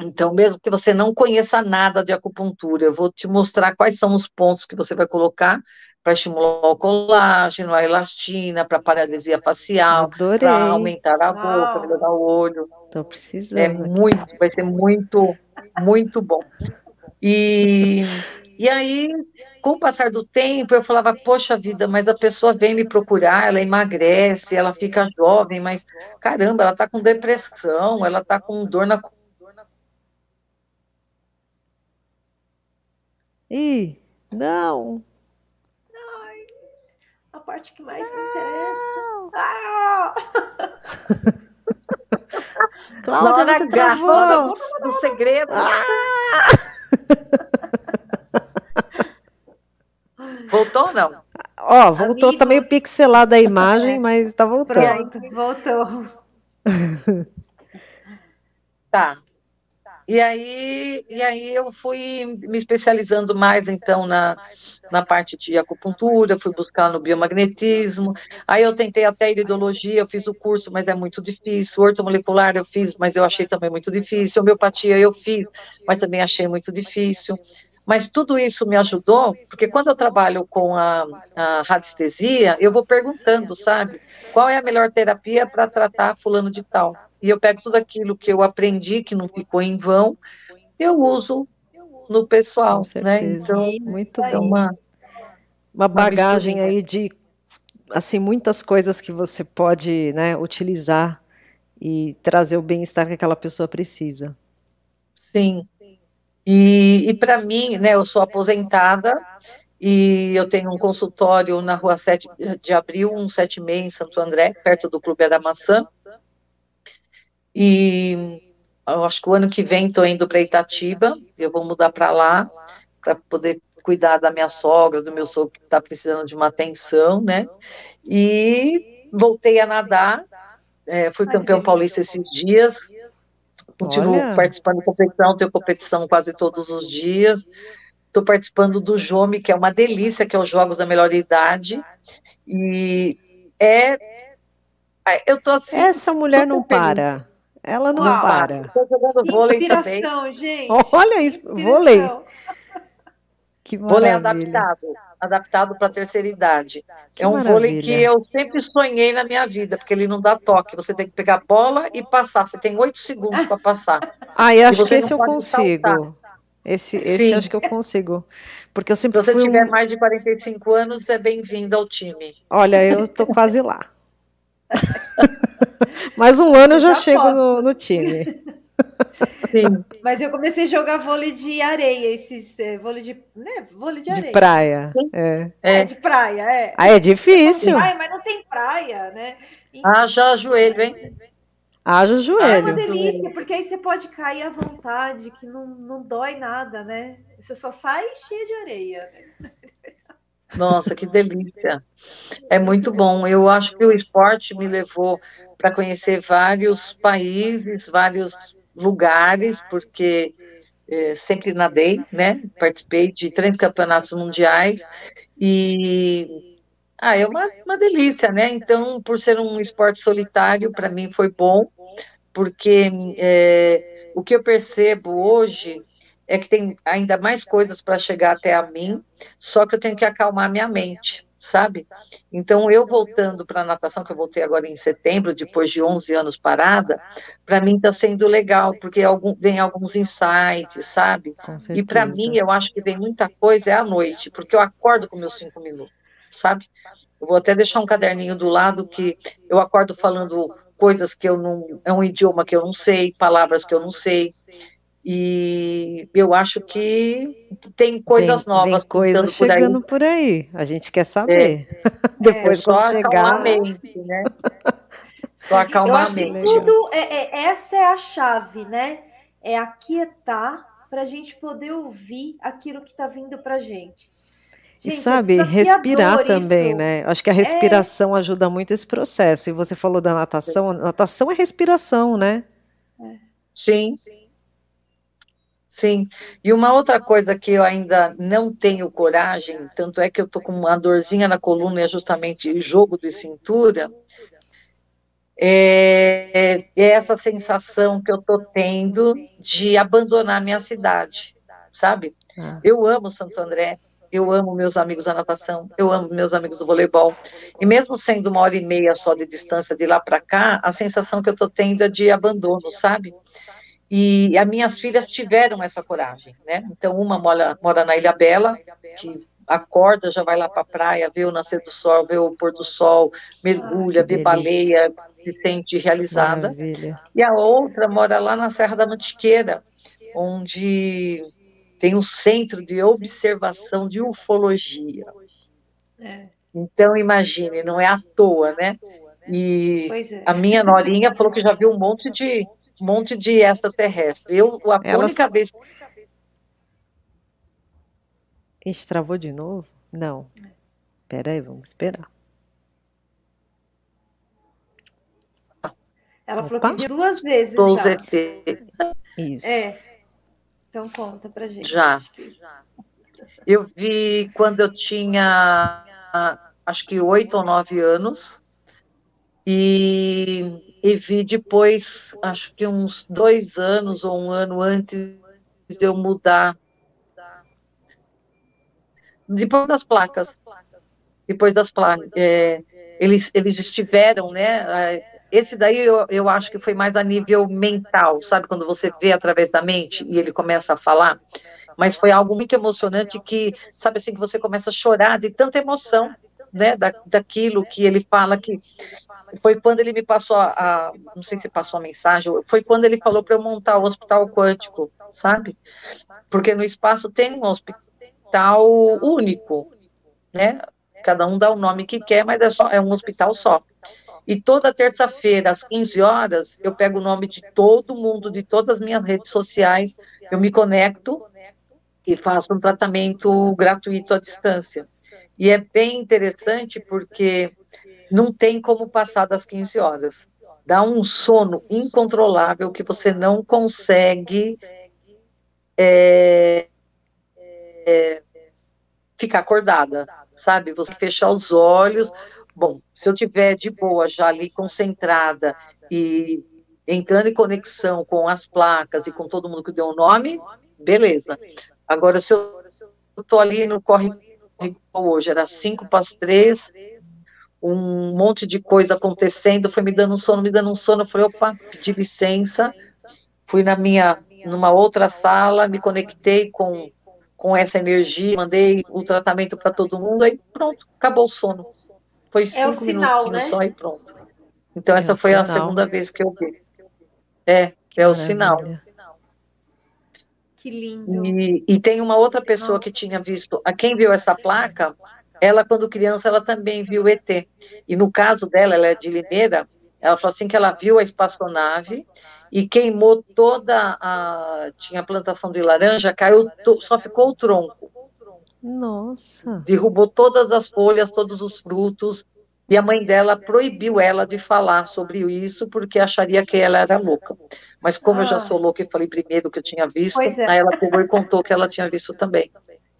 Então, mesmo que você não conheça nada de acupuntura, eu vou te mostrar quais são os pontos que você vai colocar para estimular o colágeno, a elastina, para paralisia facial, para aumentar a boca, melhorar o olho. Estou precisando. É muito, vai ser muito, muito bom. E e aí, com o passar do tempo, eu falava, poxa vida, mas a pessoa vem me procurar, ela emagrece, ela fica jovem, mas caramba, ela está com depressão, ela está com dor na. Ih, não. Ai, a parte que mais não. me interessa. Ah! Cláudia, você travou. Do segredo. Ah! Voltou ou não? Ó, voltou, Amigos... tá meio pixelada a imagem, mas tá voltando. Pronto, voltou. tá. E aí, e aí eu fui me especializando mais, então, na, na parte de acupuntura, fui buscar no biomagnetismo, aí eu tentei até iridologia, eu fiz o curso, mas é muito difícil, ortomolecular eu fiz, mas eu achei também muito difícil, homeopatia eu fiz, mas também achei muito difícil. Mas tudo isso me ajudou, porque quando eu trabalho com a, a radiestesia, eu vou perguntando, sabe? Qual é a melhor terapia para tratar fulano de tal? E eu pego tudo aquilo que eu aprendi, que não ficou em vão, eu uso no pessoal, né? Então, muito é bom. Uma, uma bagagem uma aí de assim muitas coisas que você pode, né, utilizar e trazer o bem-estar que aquela pessoa precisa. Sim, e, e para mim, né, eu sou aposentada e eu tenho um consultório na rua 7 de abril, 176, em Santo André, perto do Clube da Maçã. E eu acho que o ano que vem estou indo para Itatiba, eu vou mudar para lá, para poder cuidar da minha sogra, do meu sogro que está precisando de uma atenção, né? E voltei a nadar, é, fui campeão paulista esses dias, Continuo Olha. participando de competição, tenho competição quase todos os dias. Estou participando do JOME, que é uma delícia, que é os Jogos da Melhor Idade. E é. Eu tô assim. Essa mulher não para. Ela não Uau, para. Estou jogando vôlei também. Gente. Olha isso, vôlei. Que vôlei adaptado, adaptado para a terceira idade. Que é um maravilha. vôlei que eu sempre sonhei na minha vida, porque ele não dá toque. Você tem que pegar a bola e passar. Você tem oito segundos para passar. Ah, eu acho que esse eu consigo. Saltar. Esse, esse acho que eu consigo. Porque eu sempre Se você fui tiver um... mais de 45 anos, é bem-vindo ao time. Olha, eu tô quase lá. Mais um ano eu já, já chego no, no, time. Sim. Mas eu comecei a jogar vôlei de areia, esses é, vôlei de, né, vôlei de areia. De praia. É. é. de praia, é. Ah, é difícil. Praia, mas não tem praia, né? Ah, já joelho, hein? Haja joelho. Ah, é uma delícia, porque aí você pode cair à vontade, que não, não dói nada, né? Você só sai cheia de areia. Né? Nossa, que delícia. É muito bom. Eu acho que o esporte me levou para conhecer vários países, vários lugares, porque é, sempre nadei, né? Participei de três campeonatos mundiais e ah, é uma, uma delícia, né? Então, por ser um esporte solitário, para mim foi bom, porque é, o que eu percebo hoje é que tem ainda mais coisas para chegar até a mim, só que eu tenho que acalmar minha mente, sabe? Então, eu voltando para a natação, que eu voltei agora em setembro, depois de 11 anos parada, para mim está sendo legal, porque algum, vem alguns insights, sabe? E para mim, eu acho que vem muita coisa é à noite, porque eu acordo com meus cinco minutos, sabe? Eu vou até deixar um caderninho do lado que eu acordo falando coisas que eu não. É um idioma que eu não sei, palavras que eu não sei. E eu acho que tem coisas vem, novas. Vem coisas chegando por aí. por aí. A gente quer saber. É. Depois, é, quando chegar. Mente, né? Só acalmar a mente. Tudo é, é, essa é a chave, né? É aquietar para a gente poder ouvir aquilo que está vindo para gente. Gente, e sabe, é respirar também, né? Acho que a é. respiração é... ajuda muito esse processo. E você falou da natação, a natação é respiração, né? Sim. Sim. E uma outra coisa que eu ainda não tenho coragem, tanto é que eu tô com uma dorzinha na coluna, é justamente jogo de cintura, é, é essa sensação que eu tô tendo de abandonar minha cidade, sabe? Ah. Eu amo Santo André, eu amo meus amigos da natação, eu amo meus amigos do voleibol. E mesmo sendo uma hora e meia só de distância de lá para cá, a sensação que eu tô tendo é de abandono, sabe? E as minhas filhas tiveram essa coragem, né? Então, uma mora, mora na Ilha Bela, que acorda, já vai lá para a praia, vê o nascer do sol, vê o pôr do sol, mergulha, ah, vê baleia, se sente realizada. Maravilha. E a outra mora lá na Serra da Mantiqueira, onde tem um centro de observação de ufologia. É. Então, imagine, não é à toa, né? E é. a minha norinha falou que já viu um monte de um monte de extraterrestre. Eu, a Elas... única vez. Estravou de novo? Não. Espera aí, vamos esperar. Ela Opa. falou que duas vezes. Dos Isso. É. Então conta pra gente. Já. Eu vi quando eu tinha acho que oito ou nove anos. E e vi depois, acho que uns dois anos ou um ano antes de eu mudar. Depois das placas. Depois das placas. É, eles, eles estiveram, né? É, esse daí eu, eu acho que foi mais a nível mental, sabe? Quando você vê através da mente e ele começa a falar. Mas foi algo muito emocionante que, sabe assim, que você começa a chorar de tanta emoção, né? Da, daquilo que ele fala que foi quando ele me passou a, a, não sei se passou a mensagem, foi quando ele falou para eu montar o hospital quântico, sabe? Porque no espaço tem um hospital único, né? Cada um dá o nome que quer, mas é, só, é um hospital só. E toda terça-feira, às 15 horas, eu pego o nome de todo mundo, de todas as minhas redes sociais, eu me conecto e faço um tratamento gratuito à distância. E é bem interessante porque não tem como passar das 15 horas. Dá um sono incontrolável que você não consegue é, é, ficar acordada, sabe? Você fechar os olhos. Bom, se eu tiver de boa já ali concentrada e entrando em conexão com as placas e com todo mundo que deu o nome, beleza. Agora, se eu tô ali no corre hoje, era cinco para as três, um monte de coisa acontecendo, foi me dando um sono, me dando um sono, eu falei, opa, pedi licença, fui na minha, numa outra sala, me conectei com, com essa energia, mandei o tratamento para todo mundo, aí pronto, acabou o sono. Foi cinco é sinal, minutinhos né? só e pronto. Então é essa foi sinal. a segunda vez que eu vi. É, que é o sinal. Que lindo. E, e, tem uma outra pessoa que tinha visto, a quem viu essa placa, ela quando criança ela também viu ET. E no caso dela, ela é de Limeira, ela falou assim que ela viu a espaçonave e queimou toda a tinha plantação de laranja, caiu, só ficou o tronco. Nossa. Derrubou todas as folhas, todos os frutos, e a mãe dela proibiu ela de falar sobre isso porque acharia que ela era louca. Mas como ah. eu já ah. sou louca e falei primeiro que eu tinha visto, é. aí ela pegou e contou que ela tinha visto também.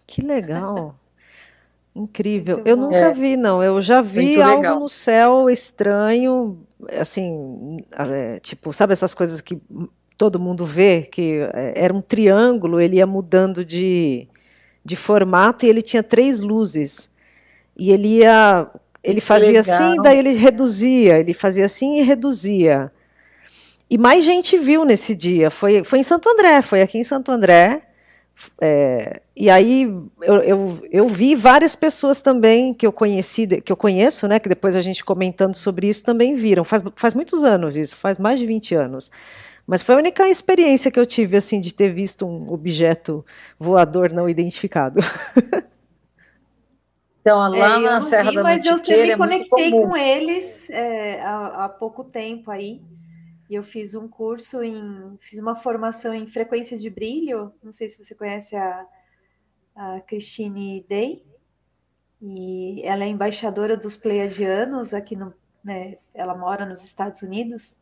Que legal. Incrível. Eu nunca é. vi, não. Eu já vi algo no céu estranho, assim, é, tipo, sabe essas coisas que todo mundo vê, que é, era um triângulo, ele ia mudando de, de formato e ele tinha três luzes. E ele ia ele fazia assim, daí ele reduzia, ele fazia assim e reduzia. E mais gente viu nesse dia. Foi, foi em Santo André, foi aqui em Santo André. É, e aí eu, eu, eu, vi várias pessoas também que eu conheci, que eu conheço, né? Que depois a gente comentando sobre isso também viram. Faz, faz muitos anos isso, faz mais de 20 anos. Mas foi a única experiência que eu tive assim de ter visto um objeto voador não identificado. Então, lá é, na Serra vi, da Mas eu sempre me é conectei com eles é, há, há, pouco tempo aí. E eu fiz um curso em. Fiz uma formação em frequência de brilho. Não sei se você conhece a, a Christine Day. E ela é embaixadora dos Pleiadianos aqui no. Né, ela mora nos Estados Unidos.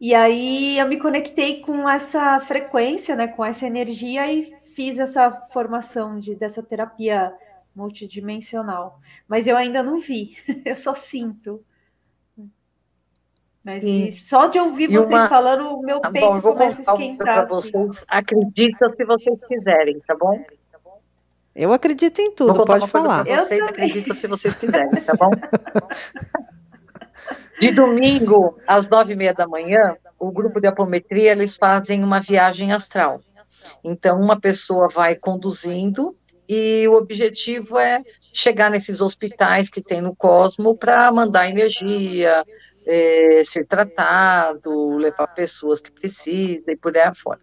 E aí eu me conectei com essa frequência, né, com essa energia e fiz essa formação de, dessa terapia multidimensional. Mas eu ainda não vi, eu só sinto. Mas só de ouvir e vocês uma... falando, o meu tá peito bom, começa a esquentar. Assim. Vocês. Acreditam se vocês quiserem, tá bom? Eu acredito em tudo, pode falar. Vocês acreditam se vocês quiserem, tá bom? De domingo, às nove e meia da manhã, o grupo de apometria, eles fazem uma viagem astral. Então, uma pessoa vai conduzindo e o objetivo é chegar nesses hospitais que tem no Cosmo para mandar energia, é, ser tratado, levar pessoas que precisam e por aí afora.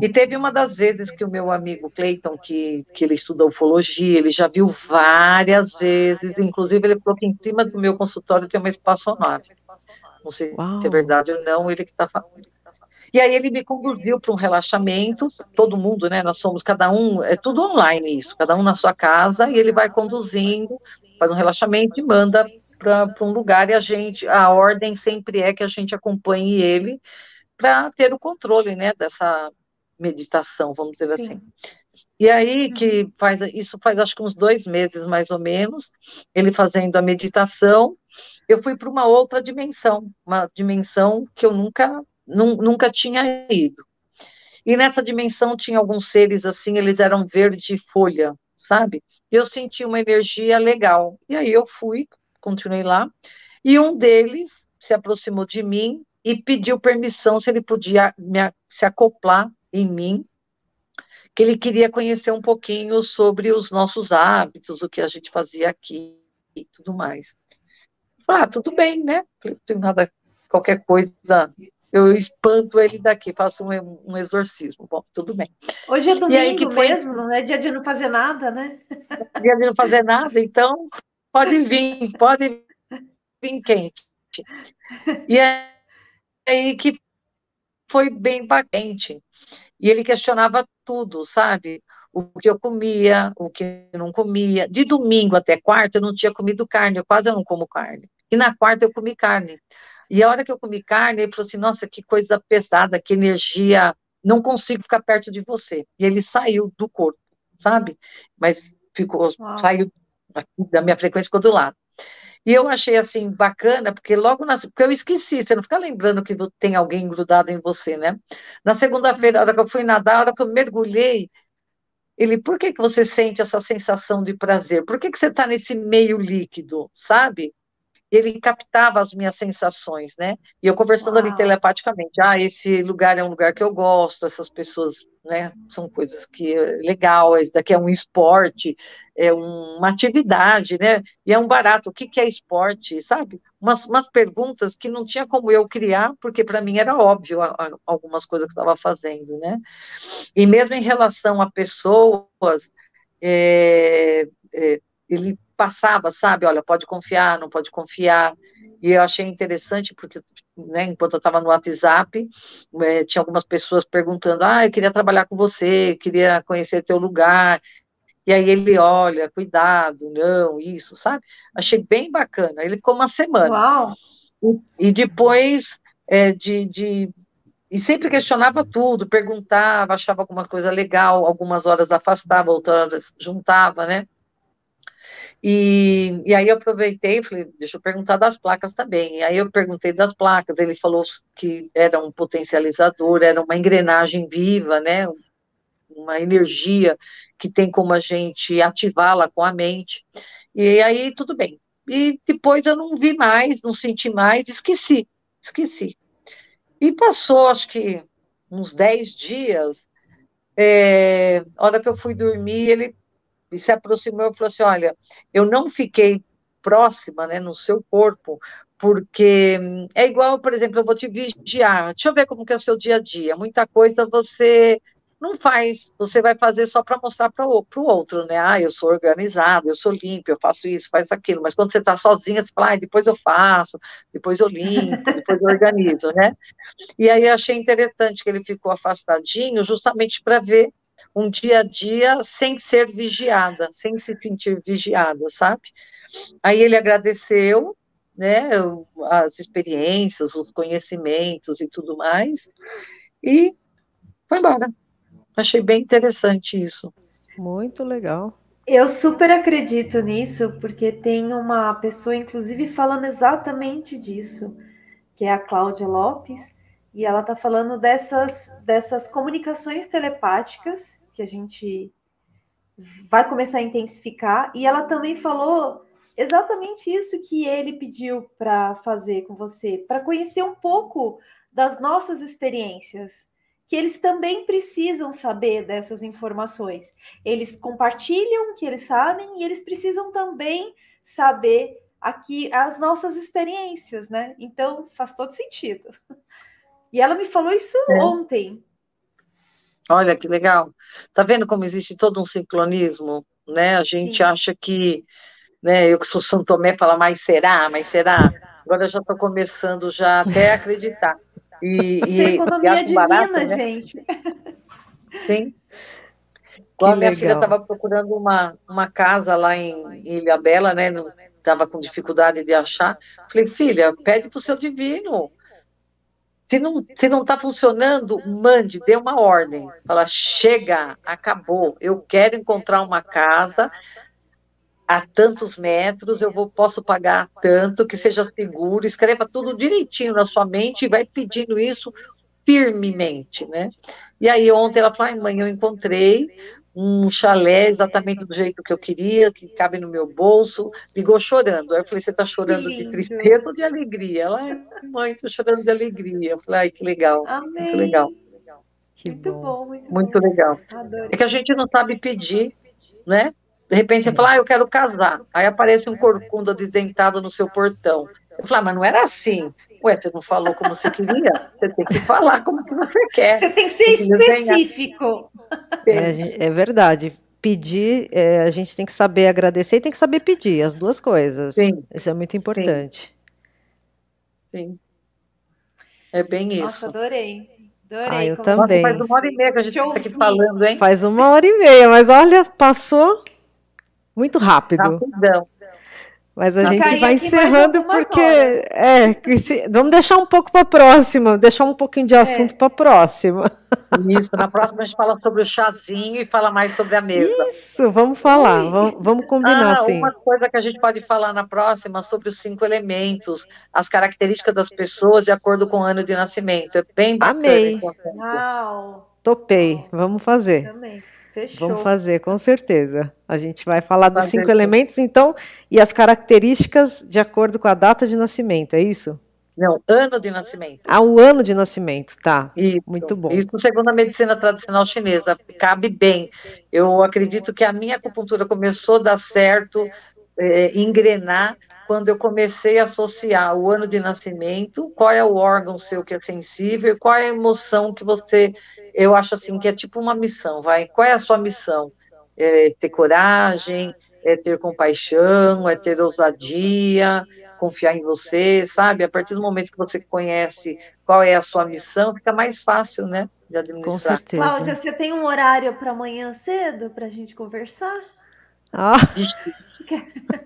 E teve uma das vezes que o meu amigo Cleiton, que, que ele estuda ufologia, ele já viu várias vezes, inclusive ele falou que em cima do meu consultório tem uma espaçonave. Não sei Uau. se é verdade ou não, ele que está falando. E aí ele me conduziu para um relaxamento, todo mundo, né? Nós somos cada um, é tudo online isso, cada um na sua casa, e ele vai conduzindo, faz um relaxamento e manda para um lugar, e a gente, a ordem sempre é que a gente acompanhe ele para ter o controle, né, dessa meditação, vamos dizer Sim. assim. E aí que uhum. faz isso faz acho que uns dois meses mais ou menos, ele fazendo a meditação, eu fui para uma outra dimensão, uma dimensão que eu nunca nunca tinha ido. E nessa dimensão tinha alguns seres assim, eles eram verde folha, sabe? Eu senti uma energia legal. E aí eu fui, continuei lá, e um deles se aproximou de mim e pediu permissão se ele podia me, se acoplar em mim, que ele queria conhecer um pouquinho sobre os nossos hábitos, o que a gente fazia aqui e tudo mais. Falei, ah, tudo bem, né? Não tenho nada, qualquer coisa eu espanto ele daqui, faço um, um exorcismo. Bom, tudo bem. Hoje é domingo aí, que foi... mesmo, não é dia de não fazer nada, né? Dia de não fazer nada, então pode vir, pode vir quente. E aí que foi bem quente. E ele questionava tudo, sabe? O que eu comia, o que eu não comia. De domingo até quarta eu não tinha comido carne, eu quase não como carne. E na quarta eu comi carne. E a hora que eu comi carne, ele falou assim: nossa, que coisa pesada, que energia, não consigo ficar perto de você. E ele saiu do corpo, sabe? Mas ficou, Uau. saiu da minha frequência, ficou do lado. E eu achei assim bacana, porque logo na. Porque eu esqueci, você não fica lembrando que tem alguém grudado em você, né? Na segunda-feira, a hora que eu fui nadar, a hora que eu mergulhei, ele, por que, que você sente essa sensação de prazer? Por que, que você está nesse meio líquido, sabe? Ele captava as minhas sensações, né? E eu conversando Uau. ali telepaticamente, ah, esse lugar é um lugar que eu gosto, essas pessoas, né? São coisas que é legal, esse daqui é um esporte, é uma atividade, né? E é um barato. O que, que é esporte, sabe? Umas, umas perguntas que não tinha como eu criar, porque para mim era óbvio a, a, algumas coisas que estava fazendo, né? E mesmo em relação a pessoas, é, é, ele passava, sabe? Olha, pode confiar, não pode confiar. E eu achei interessante, porque né, enquanto eu estava no WhatsApp, é, tinha algumas pessoas perguntando: ah, eu queria trabalhar com você, queria conhecer teu lugar. E aí ele olha, cuidado, não, isso, sabe? Achei bem bacana. Ele ficou uma semana. Uau! E, e depois é, de, de, E sempre questionava tudo, perguntava, achava alguma coisa legal, algumas horas afastava, outras horas juntava, né? E, e aí eu aproveitei e falei, deixa eu perguntar das placas também. E aí eu perguntei das placas, ele falou que era um potencializador, era uma engrenagem viva, né? Uma energia que tem como a gente ativá-la com a mente. E aí tudo bem. E depois eu não vi mais, não senti mais, esqueci, esqueci. E passou, acho que uns 10 dias, é, hora que eu fui dormir, ele e se aproximou e falou assim: Olha, eu não fiquei próxima né, no seu corpo, porque hum, é igual, por exemplo, eu vou te vigiar, deixa eu ver como que é o seu dia a dia. Muita coisa você não faz, você vai fazer só para mostrar para o outro, né? Ah, eu sou organizado, eu sou limpo, eu faço isso, faço aquilo. Mas quando você está sozinha, você fala, ah, depois eu faço, depois eu limpo, depois eu organizo, né? E aí eu achei interessante que ele ficou afastadinho, justamente para ver um dia a dia sem ser vigiada, sem se sentir vigiada, sabe? Aí ele agradeceu, né, as experiências, os conhecimentos e tudo mais, e foi embora. Achei bem interessante isso. Muito legal. Eu super acredito nisso, porque tem uma pessoa, inclusive, falando exatamente disso, que é a Cláudia Lopes, e ela está falando dessas, dessas comunicações telepáticas que a gente vai começar a intensificar. E ela também falou exatamente isso que ele pediu para fazer com você, para conhecer um pouco das nossas experiências, que eles também precisam saber dessas informações. Eles compartilham o que eles sabem e eles precisam também saber aqui as nossas experiências, né? Então faz todo sentido. E ela me falou isso é. ontem. Olha que legal. Tá vendo como existe todo um sincronismo, né? A gente Sim. acha que, né, eu que sou São Tomé, fala, mas será, mas será? Agora eu já estou começando já até a acreditar. E, Você e, economia e divina, barato, né? gente. Sim. A minha legal. filha estava procurando uma, uma casa lá em Ilha Bela, né? Estava com dificuldade de achar. Falei, filha, pede para o seu divino se não se não está funcionando, mande, dê uma ordem. Fala, chega, acabou. Eu quero encontrar uma casa a tantos metros, eu vou, posso pagar tanto, que seja seguro. Escreva tudo direitinho na sua mente e vai pedindo isso firmemente, né? E aí ontem ela falou, mãe, eu encontrei um chalé exatamente do jeito que eu queria, que cabe no meu bolso, ligou chorando. Aí eu falei, você está chorando de tristeza ou de alegria? Ela, mãe, estou chorando de alegria. Eu falei, ai, que legal, Amém. muito legal. Que muito bom, bom muito, muito bom. legal. Adorei. É que a gente não sabe pedir, né? De repente você fala, ah, eu quero casar. Aí aparece um corcunda desdentado no seu portão. Eu falo, ah, mas não era assim. Ué, você não falou como você queria? Você tem que falar como que você quer. Você tem que ser específico. É, é, verdade. Pedir, é, a gente tem que saber agradecer e tem que saber pedir, as duas coisas. Sim. Isso é muito importante. Sim. Sim. É bem isso. Nossa, adorei. Adorei. Ah, eu também. Nossa, faz uma hora e meia que a gente está aqui falando, hein? Faz uma hora e meia, mas olha, passou muito rápido. Rapidão. Mas a gente vai encerrando porque é, vamos deixar um pouco para a próxima, deixar um pouquinho de assunto é. para a próxima. Isso, na próxima a gente fala sobre o chazinho e fala mais sobre a mesa. Isso, vamos falar, vamos, vamos combinar ah, assim. Uma coisa que a gente pode falar na próxima sobre os cinco elementos, as características das pessoas de acordo com o ano de nascimento. É bem bacana. Amei. Uau. Topei, vamos fazer. Também. Fechou. Vamos fazer, com certeza. A gente vai falar dos cinco elementos, então, e as características de acordo com a data de nascimento, é isso? Não, ano de nascimento. Ah, o ano de nascimento, tá. Isso, Muito bom. Isso, segundo a medicina tradicional chinesa, cabe bem. Eu acredito que a minha acupuntura começou a dar certo, é, engrenar, quando eu comecei a associar o ano de nascimento, qual é o órgão seu que é sensível, qual é a emoção que você, eu acho assim, que é tipo uma missão, vai, qual é a sua missão? É ter coragem, é ter compaixão, é ter ousadia, confiar em você, sabe? A partir do momento que você conhece qual é a sua missão, fica mais fácil, né? De administrar. Com certeza. Cláudia, você tem um horário para amanhã cedo para a gente conversar? Ah.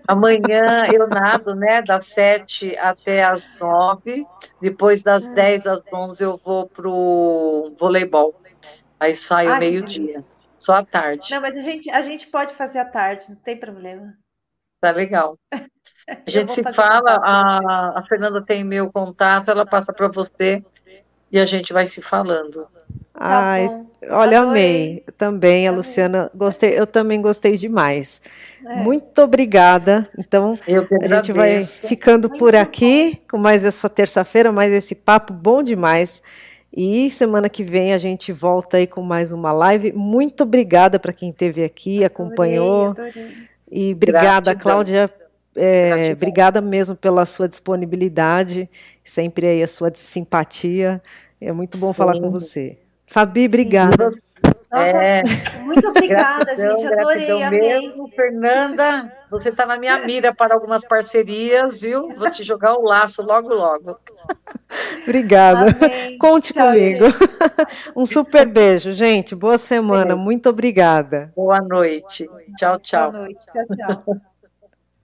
Amanhã eu nado, né? Das sete até as nove. Depois das dez às onze eu vou pro voleibol. Aí saio ah, meio-dia. Só à tarde. Não, mas a gente, a gente pode fazer à tarde, não tem problema. Tá legal. A gente se fala, a, a Fernanda tem meu contato, ela passa para você e a gente vai se falando. Tá Ai, olha, amei. Também, a Luciana, gostei, eu também gostei demais. É. Muito obrigada. Então, a gente vai ficando Muito por aqui bom. com mais essa terça-feira, mais esse papo bom demais. E semana que vem a gente volta aí com mais uma live. Muito obrigada para quem esteve aqui, acompanhou. Adorei, adorei. E obrigada, Gratidão. Cláudia, é, obrigada mesmo pela sua disponibilidade, sempre aí a sua simpatia. É muito bom Sim. falar com você. Fabi, obrigada. Nossa, é. Muito obrigada, gratidão, gente. Adorei, amei. Mesmo. Fernanda, você está na minha mira para algumas parcerias, viu? Vou te jogar o laço logo, logo. Obrigada. Amém. Conte Tchau, comigo. Gente. Um super beijo, gente. Boa semana. Muito obrigada. Boa noite. Tchau, tchau. Boa noite. Tchau, tchau.